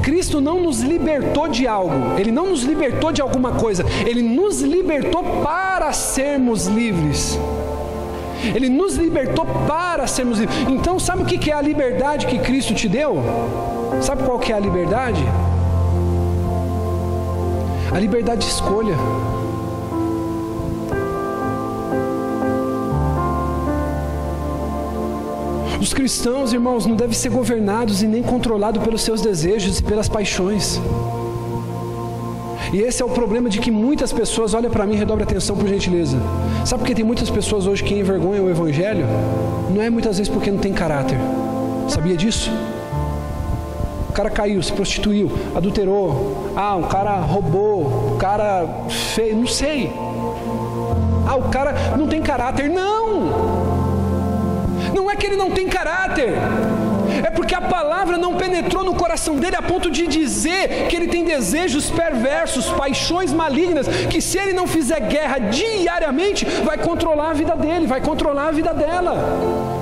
Cristo não nos libertou de algo, Ele não nos libertou de alguma coisa, Ele nos libertou para sermos livres. Ele nos libertou para sermos livres. Então, sabe o que é a liberdade que Cristo te deu? Sabe qual que é a liberdade? A liberdade de escolha. Os cristãos, irmãos, não devem ser governados e nem controlados pelos seus desejos e pelas paixões. E esse é o problema de que muitas pessoas, olha para mim, redobre atenção por gentileza. Sabe por que tem muitas pessoas hoje que envergonham o Evangelho? Não é muitas vezes porque não tem caráter. Sabia disso? Cara caiu, se prostituiu, adulterou. Ah, o cara roubou, o cara fez, não sei. Ah, o cara não tem caráter. Não! Não é que ele não tem caráter. É porque a palavra não penetrou no coração dele a ponto de dizer que ele tem desejos perversos, paixões malignas, que se ele não fizer guerra diariamente, vai controlar a vida dele, vai controlar a vida dela.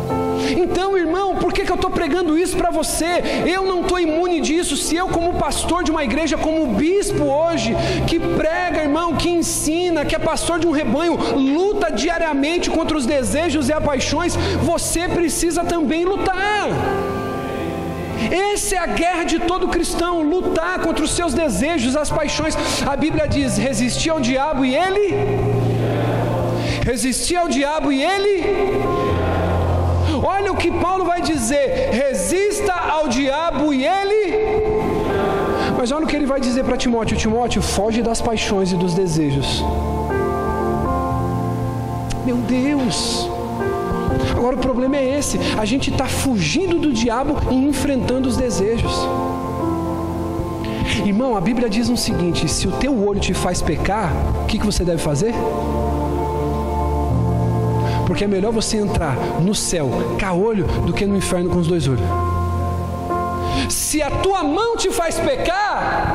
Então, irmão, por que, que eu estou pregando? isso para você. Eu não estou imune disso. Se eu, como pastor de uma igreja, como bispo hoje, que prega, irmão, que ensina, que é pastor de um rebanho, luta diariamente contra os desejos e as paixões, você precisa também lutar. Essa é a guerra de todo cristão, lutar contra os seus desejos, as paixões. A Bíblia diz: resistir ao diabo e ele. Resistir ao diabo e ele. Olha o que Paulo vai dizer: resista ao diabo e ele. Mas olha o que ele vai dizer para Timóteo: Timóteo, foge das paixões e dos desejos. Meu Deus! Agora o problema é esse: a gente está fugindo do diabo e enfrentando os desejos. Irmão, a Bíblia diz o seguinte: se o teu olho te faz pecar, o que, que você deve fazer? Porque é melhor você entrar no céu olho do que no inferno com os dois olhos. Se a tua mão te faz pecar,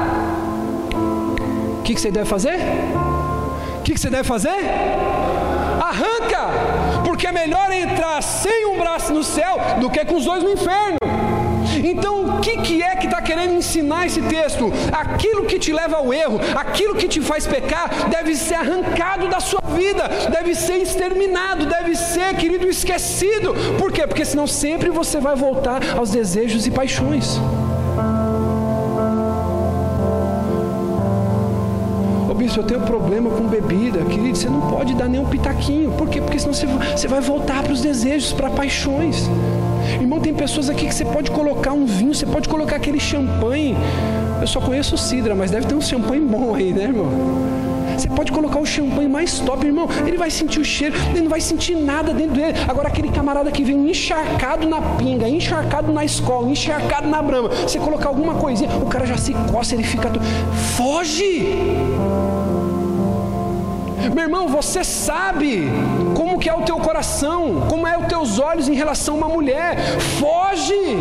o que, que você deve fazer? O que, que você deve fazer? Arranca! Porque é melhor entrar sem um braço no céu do que com os dois no inferno. Então, o que, que é que está querendo ensinar esse texto? Aquilo que te leva ao erro, aquilo que te faz pecar, deve ser arrancado da sua vida, deve ser exterminado, deve ser, querido, esquecido. Por quê? Porque senão sempre você vai voltar aos desejos e paixões. bispo, eu tenho problema com bebida. Querido, você não pode dar nem um pitaquinho. Por quê? Porque senão você, você vai voltar para os desejos, para paixões. Irmão, tem pessoas aqui que você pode colocar um vinho, você pode colocar aquele champanhe. Eu só conheço o Sidra, mas deve ter um champanhe bom aí, né, irmão? Você pode colocar o champanhe mais top, irmão. Ele vai sentir o cheiro, ele não vai sentir nada dentro dele. Agora, aquele camarada que vem encharcado na pinga, encharcado na escola, encharcado na brama, você colocar alguma coisinha, o cara já se coça, ele fica. Foge! Meu irmão, você sabe que é o teu coração, como é os teus olhos em relação a uma mulher. Foge!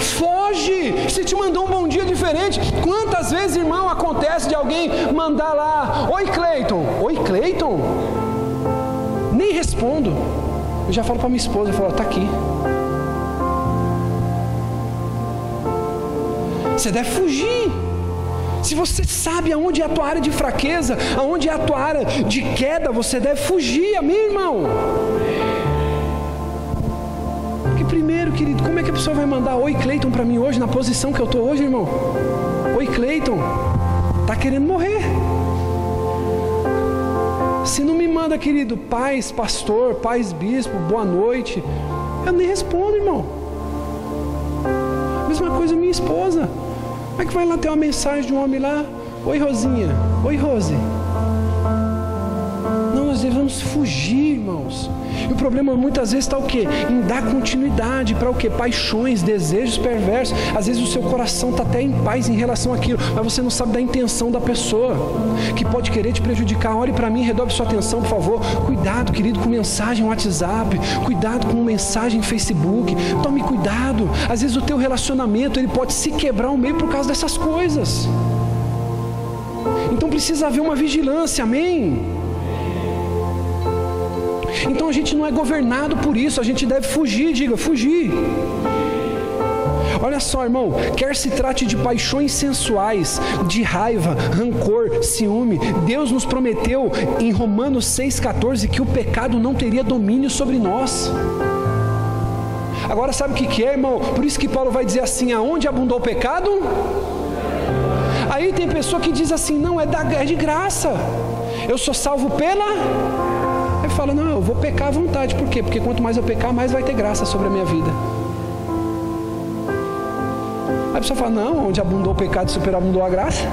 Foge! Se te mandou um bom dia diferente, quantas vezes, irmão, acontece de alguém mandar lá, oi Cleiton, oi Cleiton? Nem respondo. Eu já falo para minha esposa, eu falo, tá aqui. Você deve fugir. Se você sabe aonde é a tua área de fraqueza, aonde é a tua área de queda, você deve fugir, amém, irmão? Porque primeiro, querido, como é que a pessoa vai mandar oi Cleiton para mim hoje, na posição que eu estou hoje, irmão? Oi Cleiton, tá querendo morrer. Se não me manda, querido, paz, pastor, paz, bispo, boa noite, eu nem respondo, irmão. Mesma coisa minha esposa. Como é que vai lá ter uma mensagem de um homem lá? Oi, Rosinha. Oi, Rose. Não, nós devemos fugir, irmãos. E o problema muitas vezes está o quê? Em dar continuidade para o quê? Paixões, desejos perversos. Às vezes o seu coração está até em paz em relação àquilo, mas você não sabe da intenção da pessoa que pode querer te prejudicar. Olhe para mim, redobre sua atenção, por favor. Cuidado, querido, com mensagem WhatsApp. Cuidado com mensagem Facebook. Tome cuidado. Às vezes o teu relacionamento ele pode se quebrar ao meio por causa dessas coisas. Então precisa haver uma vigilância, amém? Então a gente não é governado por isso, a gente deve fugir, diga, fugir. Olha só, irmão, quer se trate de paixões sensuais, de raiva, rancor, ciúme, Deus nos prometeu em Romanos 6,14 que o pecado não teria domínio sobre nós. Agora sabe o que é, irmão? Por isso que Paulo vai dizer assim: aonde abundou o pecado? Aí tem pessoa que diz assim: não, é, é de graça. Eu sou salvo pela Aí fala: Não, eu vou pecar à vontade. Por quê? Porque quanto mais eu pecar, mais vai ter graça sobre a minha vida. Aí a pessoa fala: Não, onde abundou o pecado, superabundou a graça.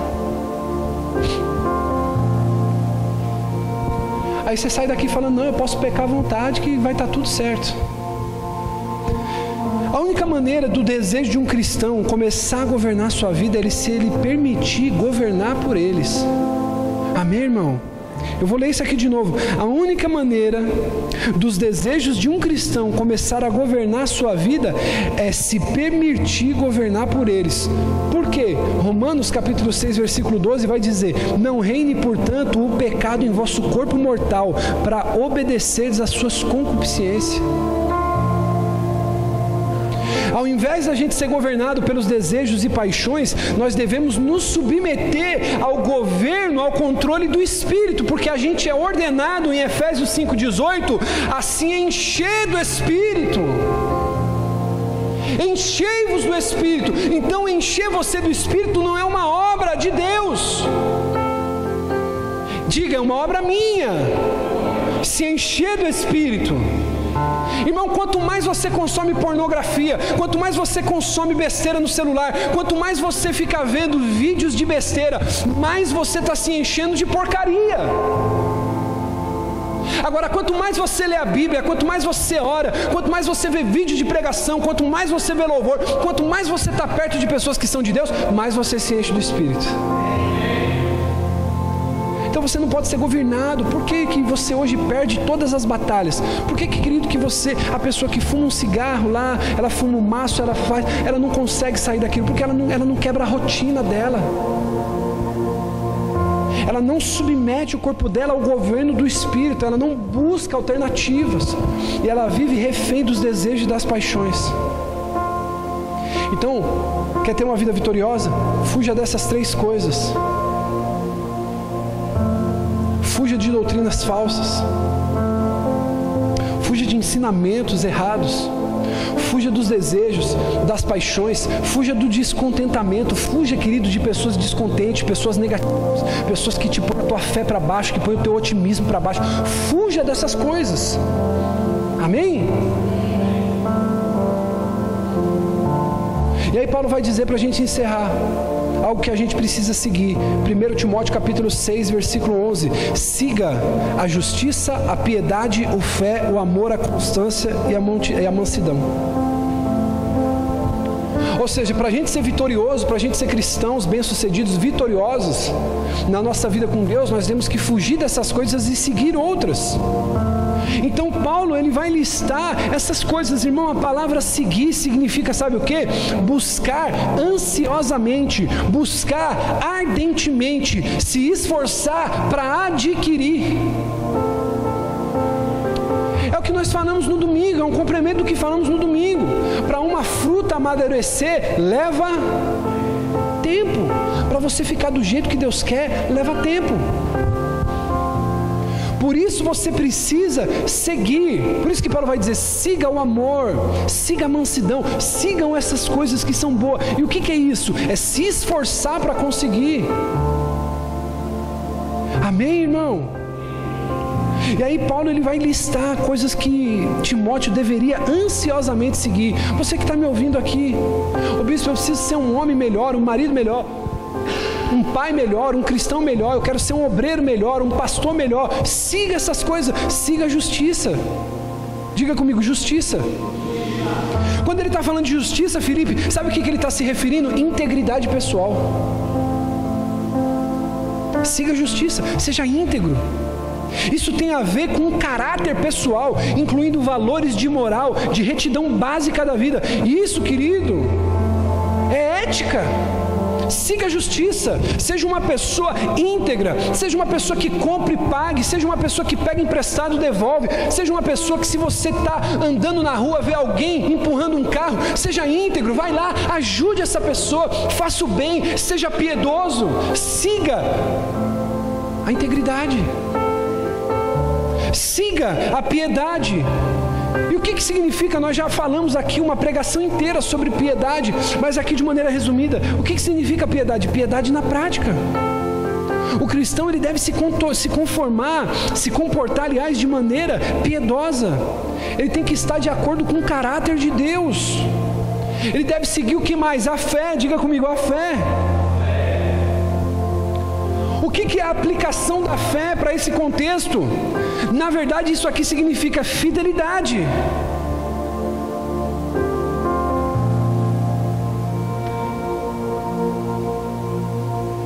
Aí você sai daqui falando: Não, eu posso pecar à vontade, que vai estar tudo certo. A única maneira do desejo de um cristão começar a governar sua vida é se ele permitir governar por eles. Amém, irmão? Eu vou ler isso aqui de novo. A única maneira dos desejos de um cristão começar a governar a sua vida é se permitir governar por eles. Por quê? Romanos capítulo 6, versículo 12 vai dizer: Não reine, portanto, o pecado em vosso corpo mortal, para obedeceres às suas concupiscências. Ao invés da gente ser governado pelos desejos e paixões, nós devemos nos submeter ao governo, ao controle do Espírito, porque a gente é ordenado em Efésios 5,18 a se encher do Espírito. Enchei-vos do Espírito. Então, encher você do Espírito não é uma obra de Deus. Diga, é uma obra minha. Se encher do Espírito. Irmão, quanto mais você consome pornografia, quanto mais você consome besteira no celular, quanto mais você fica vendo vídeos de besteira, mais você está se enchendo de porcaria. Agora, quanto mais você lê a Bíblia, quanto mais você ora, quanto mais você vê vídeo de pregação, quanto mais você vê louvor, quanto mais você está perto de pessoas que são de Deus, mais você se enche do Espírito. Você não pode ser governado. Por que, que você hoje perde todas as batalhas? Por que, que, querido, que você, a pessoa que fuma um cigarro lá, ela fuma um maço, ela faz, ela não consegue sair daquilo, porque ela não, ela não quebra a rotina dela. Ela não submete o corpo dela ao governo do espírito, ela não busca alternativas. E ela vive refém dos desejos e das paixões. Então, quer ter uma vida vitoriosa? Fuja dessas três coisas. Fuja de doutrinas falsas. Fuja de ensinamentos errados. Fuja dos desejos, das paixões, fuja do descontentamento, fuja, querido, de pessoas descontentes, pessoas negativas, pessoas que te põem a tua fé para baixo, que põem o teu otimismo para baixo. Fuja dessas coisas. Amém? E aí Paulo vai dizer para a gente encerrar algo que a gente precisa seguir. 1 Timóteo capítulo 6, versículo 11. Siga a justiça, a piedade, o fé, o amor, a constância e a mansidão. Ou seja, para a gente ser vitorioso, para a gente ser cristãos bem-sucedidos, vitoriosos na nossa vida com Deus, nós temos que fugir dessas coisas e seguir outras. Então Paulo ele vai listar essas coisas, irmão. A palavra seguir significa, sabe o que? Buscar ansiosamente, buscar ardentemente, se esforçar para adquirir. É o que nós falamos no domingo, é um complemento do que falamos no domingo. Para uma fruta amadurecer, leva tempo. Para você ficar do jeito que Deus quer, leva tempo. Por isso você precisa seguir. Por isso que Paulo vai dizer: siga o amor, siga a mansidão, sigam essas coisas que são boas. E o que, que é isso? É se esforçar para conseguir. Amém, irmão? E aí Paulo ele vai listar coisas que Timóteo deveria ansiosamente seguir. Você que está me ouvindo aqui, o bispo, eu preciso ser um homem melhor, um marido melhor um pai melhor, um cristão melhor, eu quero ser um obreiro melhor, um pastor melhor. Siga essas coisas, siga a justiça. Diga comigo, justiça. Quando ele está falando de justiça, Felipe, sabe o que, que ele está se referindo? Integridade pessoal. Siga a justiça, seja íntegro. Isso tem a ver com o caráter pessoal, incluindo valores de moral, de retidão básica da vida. Isso, querido, é ética. Siga a justiça, seja uma pessoa íntegra, seja uma pessoa que compre e pague, seja uma pessoa que pega emprestado e devolve, seja uma pessoa que, se você está andando na rua, vê alguém empurrando um carro, seja íntegro, vai lá, ajude essa pessoa, faça o bem, seja piedoso, siga a integridade, siga a piedade. E o que, que significa? Nós já falamos aqui uma pregação inteira sobre piedade, mas aqui de maneira resumida, o que, que significa piedade? Piedade na prática. O cristão ele deve se, se conformar, se comportar, aliás, de maneira piedosa. Ele tem que estar de acordo com o caráter de Deus. Ele deve seguir o que mais? A fé, diga comigo, a fé. Que, que é a aplicação da fé para esse contexto? Na verdade, isso aqui significa fidelidade.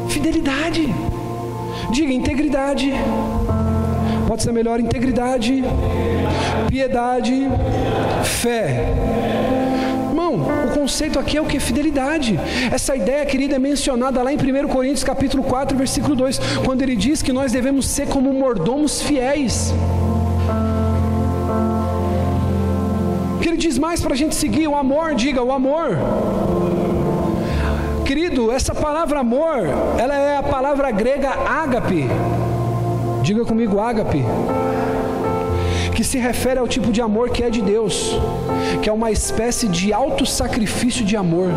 Fidelidade. Diga integridade. Pode ser melhor integridade, piedade, fé o conceito aqui é o que? Fidelidade. Essa ideia, querida, é mencionada lá em 1 Coríntios capítulo 4, versículo 2, quando ele diz que nós devemos ser como mordomos fiéis. que ele diz mais para a gente seguir? O amor, diga, o amor. Querido, essa palavra amor, ela é a palavra grega ágape. Diga comigo, ágape. Que se refere ao tipo de amor que é de Deus, que é uma espécie de auto sacrifício de amor.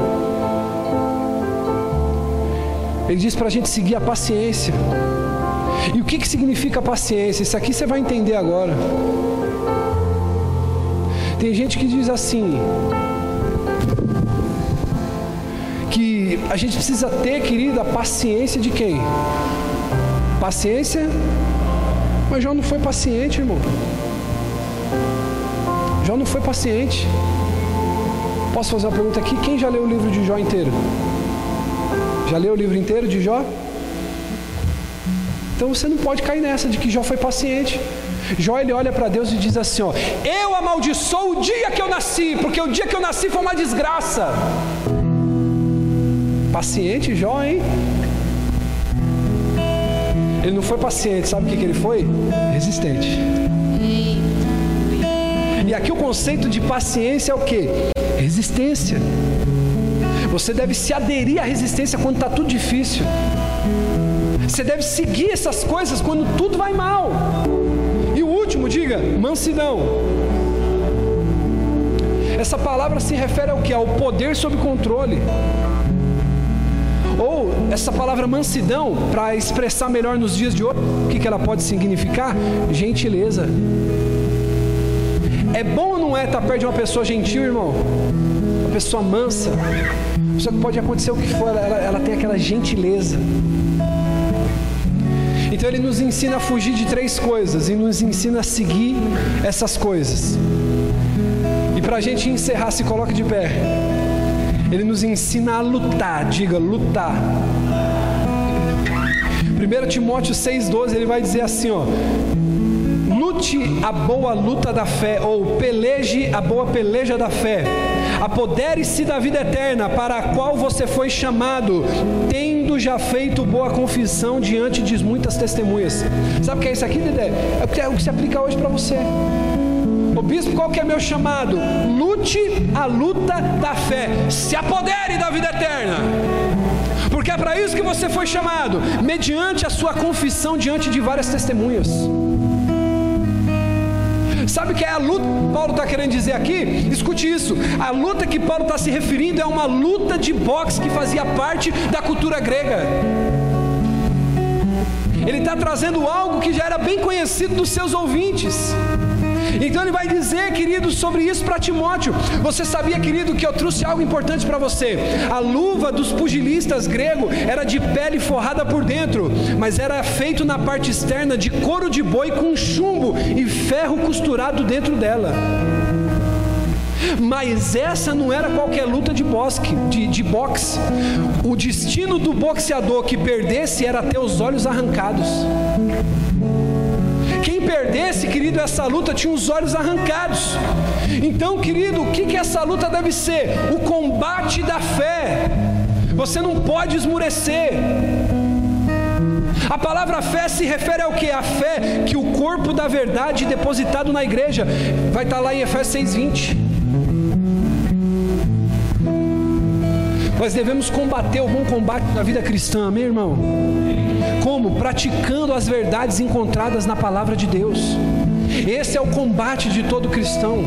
Ele diz para a gente seguir a paciência. E o que, que significa paciência? Isso aqui você vai entender agora. Tem gente que diz assim: que a gente precisa ter, querida, paciência de quem? Paciência? Mas Jó não foi paciente, irmão. Jó não foi paciente. Posso fazer uma pergunta aqui? Quem já leu o livro de Jó inteiro? Já leu o livro inteiro de Jó? Então você não pode cair nessa de que Jó foi paciente. Jó ele olha para Deus e diz assim: ó, Eu amaldiçoo o dia que eu nasci, porque o dia que eu nasci foi uma desgraça. Paciente, Jó, hein? Ele não foi paciente, sabe o que, que ele foi? Resistente. E aqui o conceito de paciência é o que? Resistência. Você deve se aderir à resistência quando está tudo difícil. Você deve seguir essas coisas quando tudo vai mal. E o último, diga, mansidão. Essa palavra se refere ao que? Ao poder sob controle. Ou essa palavra mansidão, para expressar melhor nos dias de hoje, o que, que ela pode significar? Gentileza. É bom ou não é estar perto de uma pessoa gentil, irmão? Uma pessoa mansa. Só que pode acontecer o que for, ela, ela tem aquela gentileza. Então ele nos ensina a fugir de três coisas e nos ensina a seguir essas coisas. E para a gente encerrar, se coloque de pé. Ele nos ensina a lutar, diga lutar. 1 Timóteo 6,12 ele vai dizer assim: ó, lute a boa luta da fé, ou peleje a boa peleja da fé, apodere-se da vida eterna, para a qual você foi chamado, tendo já feito boa confissão diante de muitas testemunhas. Sabe o que é isso aqui, Dedé? É o que se aplica hoje para você. O bispo, qual que é meu chamado? Lute a luta da fé. Se apodere da vida eterna. Porque é para isso que você foi chamado, mediante a sua confissão diante de várias testemunhas. Sabe o que é a luta que Paulo está querendo dizer aqui? Escute isso. A luta que Paulo está se referindo é uma luta de boxe que fazia parte da cultura grega. Ele está trazendo algo que já era bem conhecido dos seus ouvintes. Então ele vai dizer, querido, sobre isso para Timóteo. Você sabia, querido, que eu trouxe algo importante para você? A luva dos pugilistas grego era de pele forrada por dentro, mas era feito na parte externa de couro de boi com chumbo e ferro costurado dentro dela. Mas essa não era qualquer luta de, bosque, de, de boxe. O destino do boxeador que perdesse era ter os olhos arrancados. Perdesse, querido, essa luta tinha os olhos arrancados. Então, querido, o que, que essa luta deve ser? O combate da fé. Você não pode esmurecer. A palavra fé se refere ao que? A fé que o corpo da verdade depositado na igreja vai estar lá em Efésios 6,20. Nós devemos combater o bom combate da vida cristã, meu irmão. Como? Praticando as verdades encontradas na palavra de Deus. Esse é o combate de todo cristão.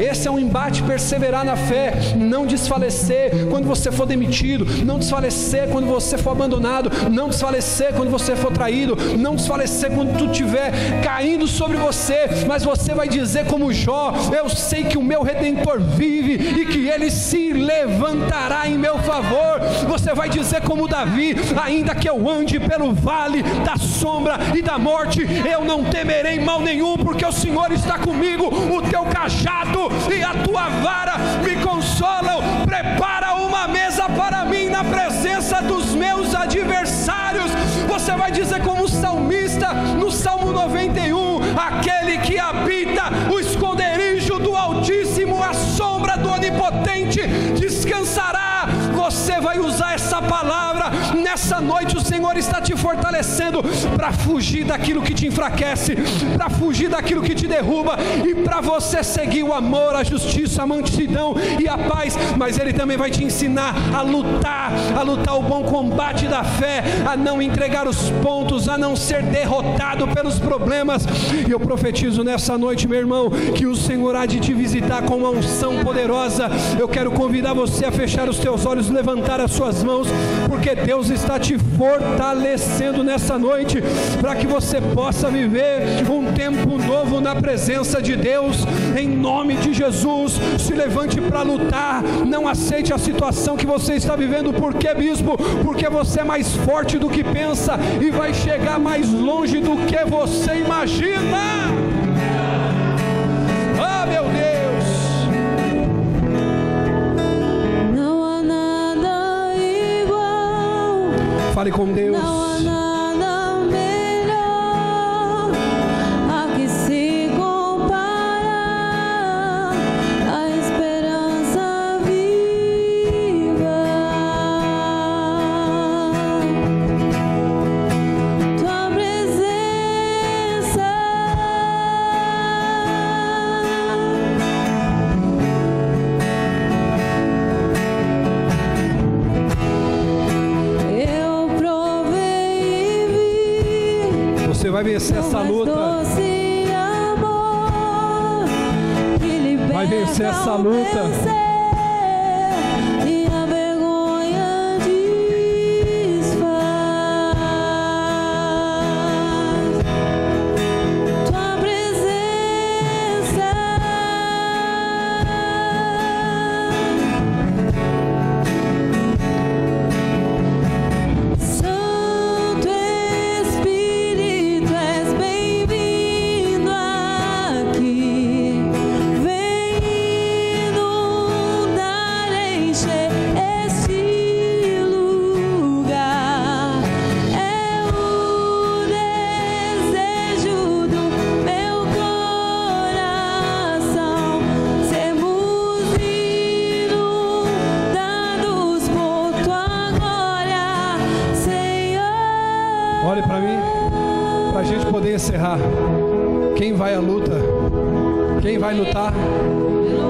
Esse é um embate, perseverar na fé, não desfalecer quando você for demitido, não desfalecer quando você for abandonado, não desfalecer quando você for traído, não desfalecer quando tu estiver caindo sobre você, mas você vai dizer como Jó: Eu sei que o meu redentor vive e que ele se levantará em meu favor. Você vai dizer como Davi: Ainda que eu ande pelo vale da sombra e da morte, eu não temerei mal nenhum, porque o Senhor está comigo, o teu cajado e a tua vara me consolam. Prepara uma mesa para mim na presença dos meus adversários. Você vai dizer, como o salmista no Salmo 91: aquele que habita o esconderijo do Altíssimo, a sombra do Onipotente descansará. Você vai usar essa nessa noite o Senhor está te fortalecendo para fugir daquilo que te enfraquece, para fugir daquilo que te derruba e para você seguir o amor, a justiça, a mansidão e a paz. Mas Ele também vai te ensinar a lutar, a lutar o bom combate da fé, a não entregar os pontos, a não ser derrotado pelos problemas. E eu profetizo nessa noite, meu irmão, que o Senhor há de te visitar com uma unção poderosa. Eu quero convidar você a fechar os teus olhos, levantar as suas mãos, porque Deus está te fortalecendo nessa noite para que você possa viver um tempo novo na presença de Deus. Em nome de Jesus, se levante para lutar. Não aceite a situação que você está vivendo. Por que, bispo? Porque você é mais forte do que pensa e vai chegar mais longe do que você imagina. Fale com Deus. Vencer essa luta. Vai vencer essa luta. Quem vai à luta? Quem vai lutar?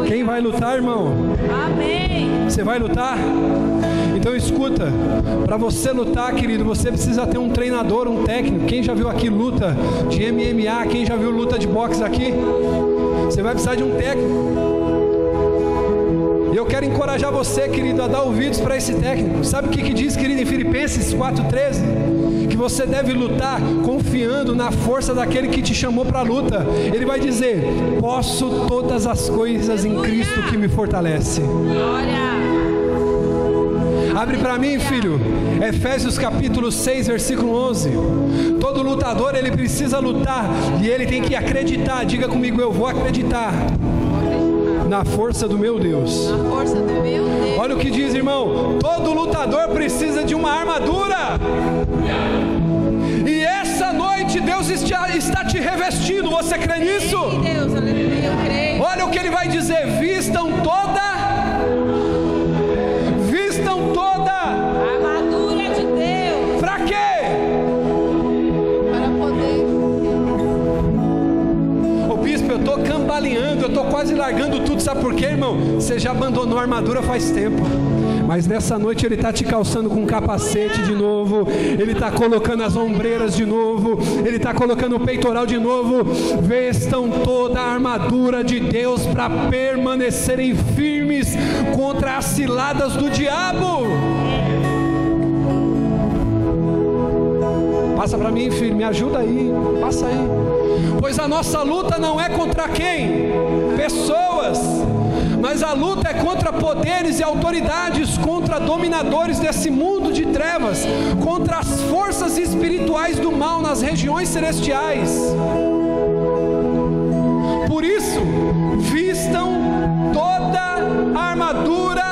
Quem vai lutar, irmão? Amém. Você vai lutar? Então escuta, para você lutar, querido, você precisa ter um treinador, um técnico. Quem já viu aqui luta de MMA? Quem já viu luta de boxe aqui? Você vai precisar de um técnico. E eu quero encorajar você, querido, a dar ouvidos para esse técnico. Sabe o que, que diz, querido, em Filipenses 4,13? Que você deve lutar confiando na força daquele que te chamou para a luta. Ele vai dizer: Posso todas as coisas em Cristo que me fortalece. Abre para mim, filho. Efésios capítulo 6, versículo 11. Todo lutador, ele precisa lutar e ele tem que acreditar. Diga comigo, eu vou acreditar na força do meu Deus. Força do meu Deus. Olha o que diz, irmão. Todo lutador precisa de uma armadura. E essa noite Deus está, está te revestindo. Você crê nisso? Deus, eu creio. Olha o que ele vai dizer: vistam toda, quase largando tudo. Sabe por quê, irmão? Você já abandonou a armadura faz tempo. Mas nessa noite ele está te calçando com um capacete de novo, ele está colocando as ombreiras de novo, ele está colocando o peitoral de novo. Vestam toda a armadura de Deus para permanecerem firmes contra as ciladas do diabo. Passa para mim, filho, me ajuda aí, passa aí. Pois a nossa luta não é contra quem? Pessoas. Mas a luta é contra poderes e autoridades, contra dominadores desse mundo de trevas, contra as forças espirituais do mal nas regiões celestiais. Por isso, vistam toda a armadura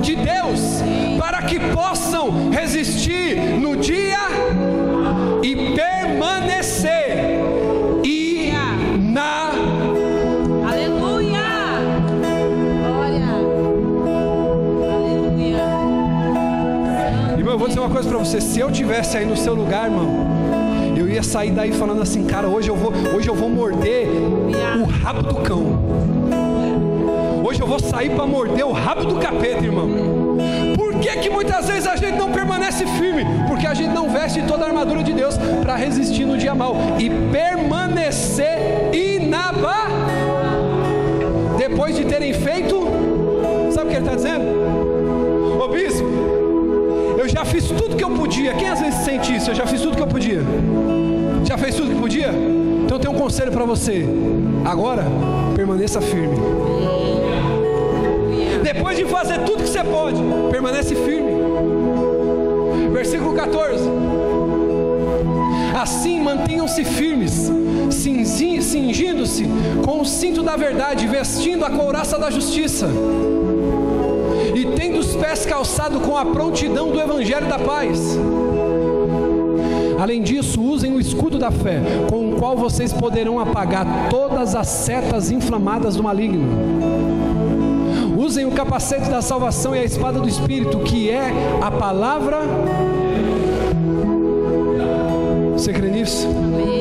de Deus, para que possam resistir no dia você: se eu tivesse aí no seu lugar, irmão, eu ia sair daí falando assim, cara, hoje eu vou, hoje eu vou morder o rabo do cão. Hoje eu vou sair para morder o rabo do capeta, irmão. Por que, que muitas vezes a gente não permanece firme? Porque a gente não veste toda a armadura de Deus para resistir no dia mal e permanecer inabalável. Depois de terem feito, sabe o que ele está dizendo? Fiz tudo que eu podia. Quem às vezes sente isso? Eu já fiz tudo que eu podia. Já fez tudo que podia? Então eu tenho um conselho para você. Agora, permaneça firme. Depois de fazer tudo que você pode, permanece firme. Versículo 14. Assim mantenham-se firmes, cingindo-se com o cinto da verdade, vestindo a couraça da justiça, tendo os pés calçados com a prontidão do evangelho da paz. Além disso, usem o escudo da fé, com o qual vocês poderão apagar todas as setas inflamadas do maligno. Usem o capacete da salvação e a espada do Espírito, que é a palavra. Você crê nisso? Amém.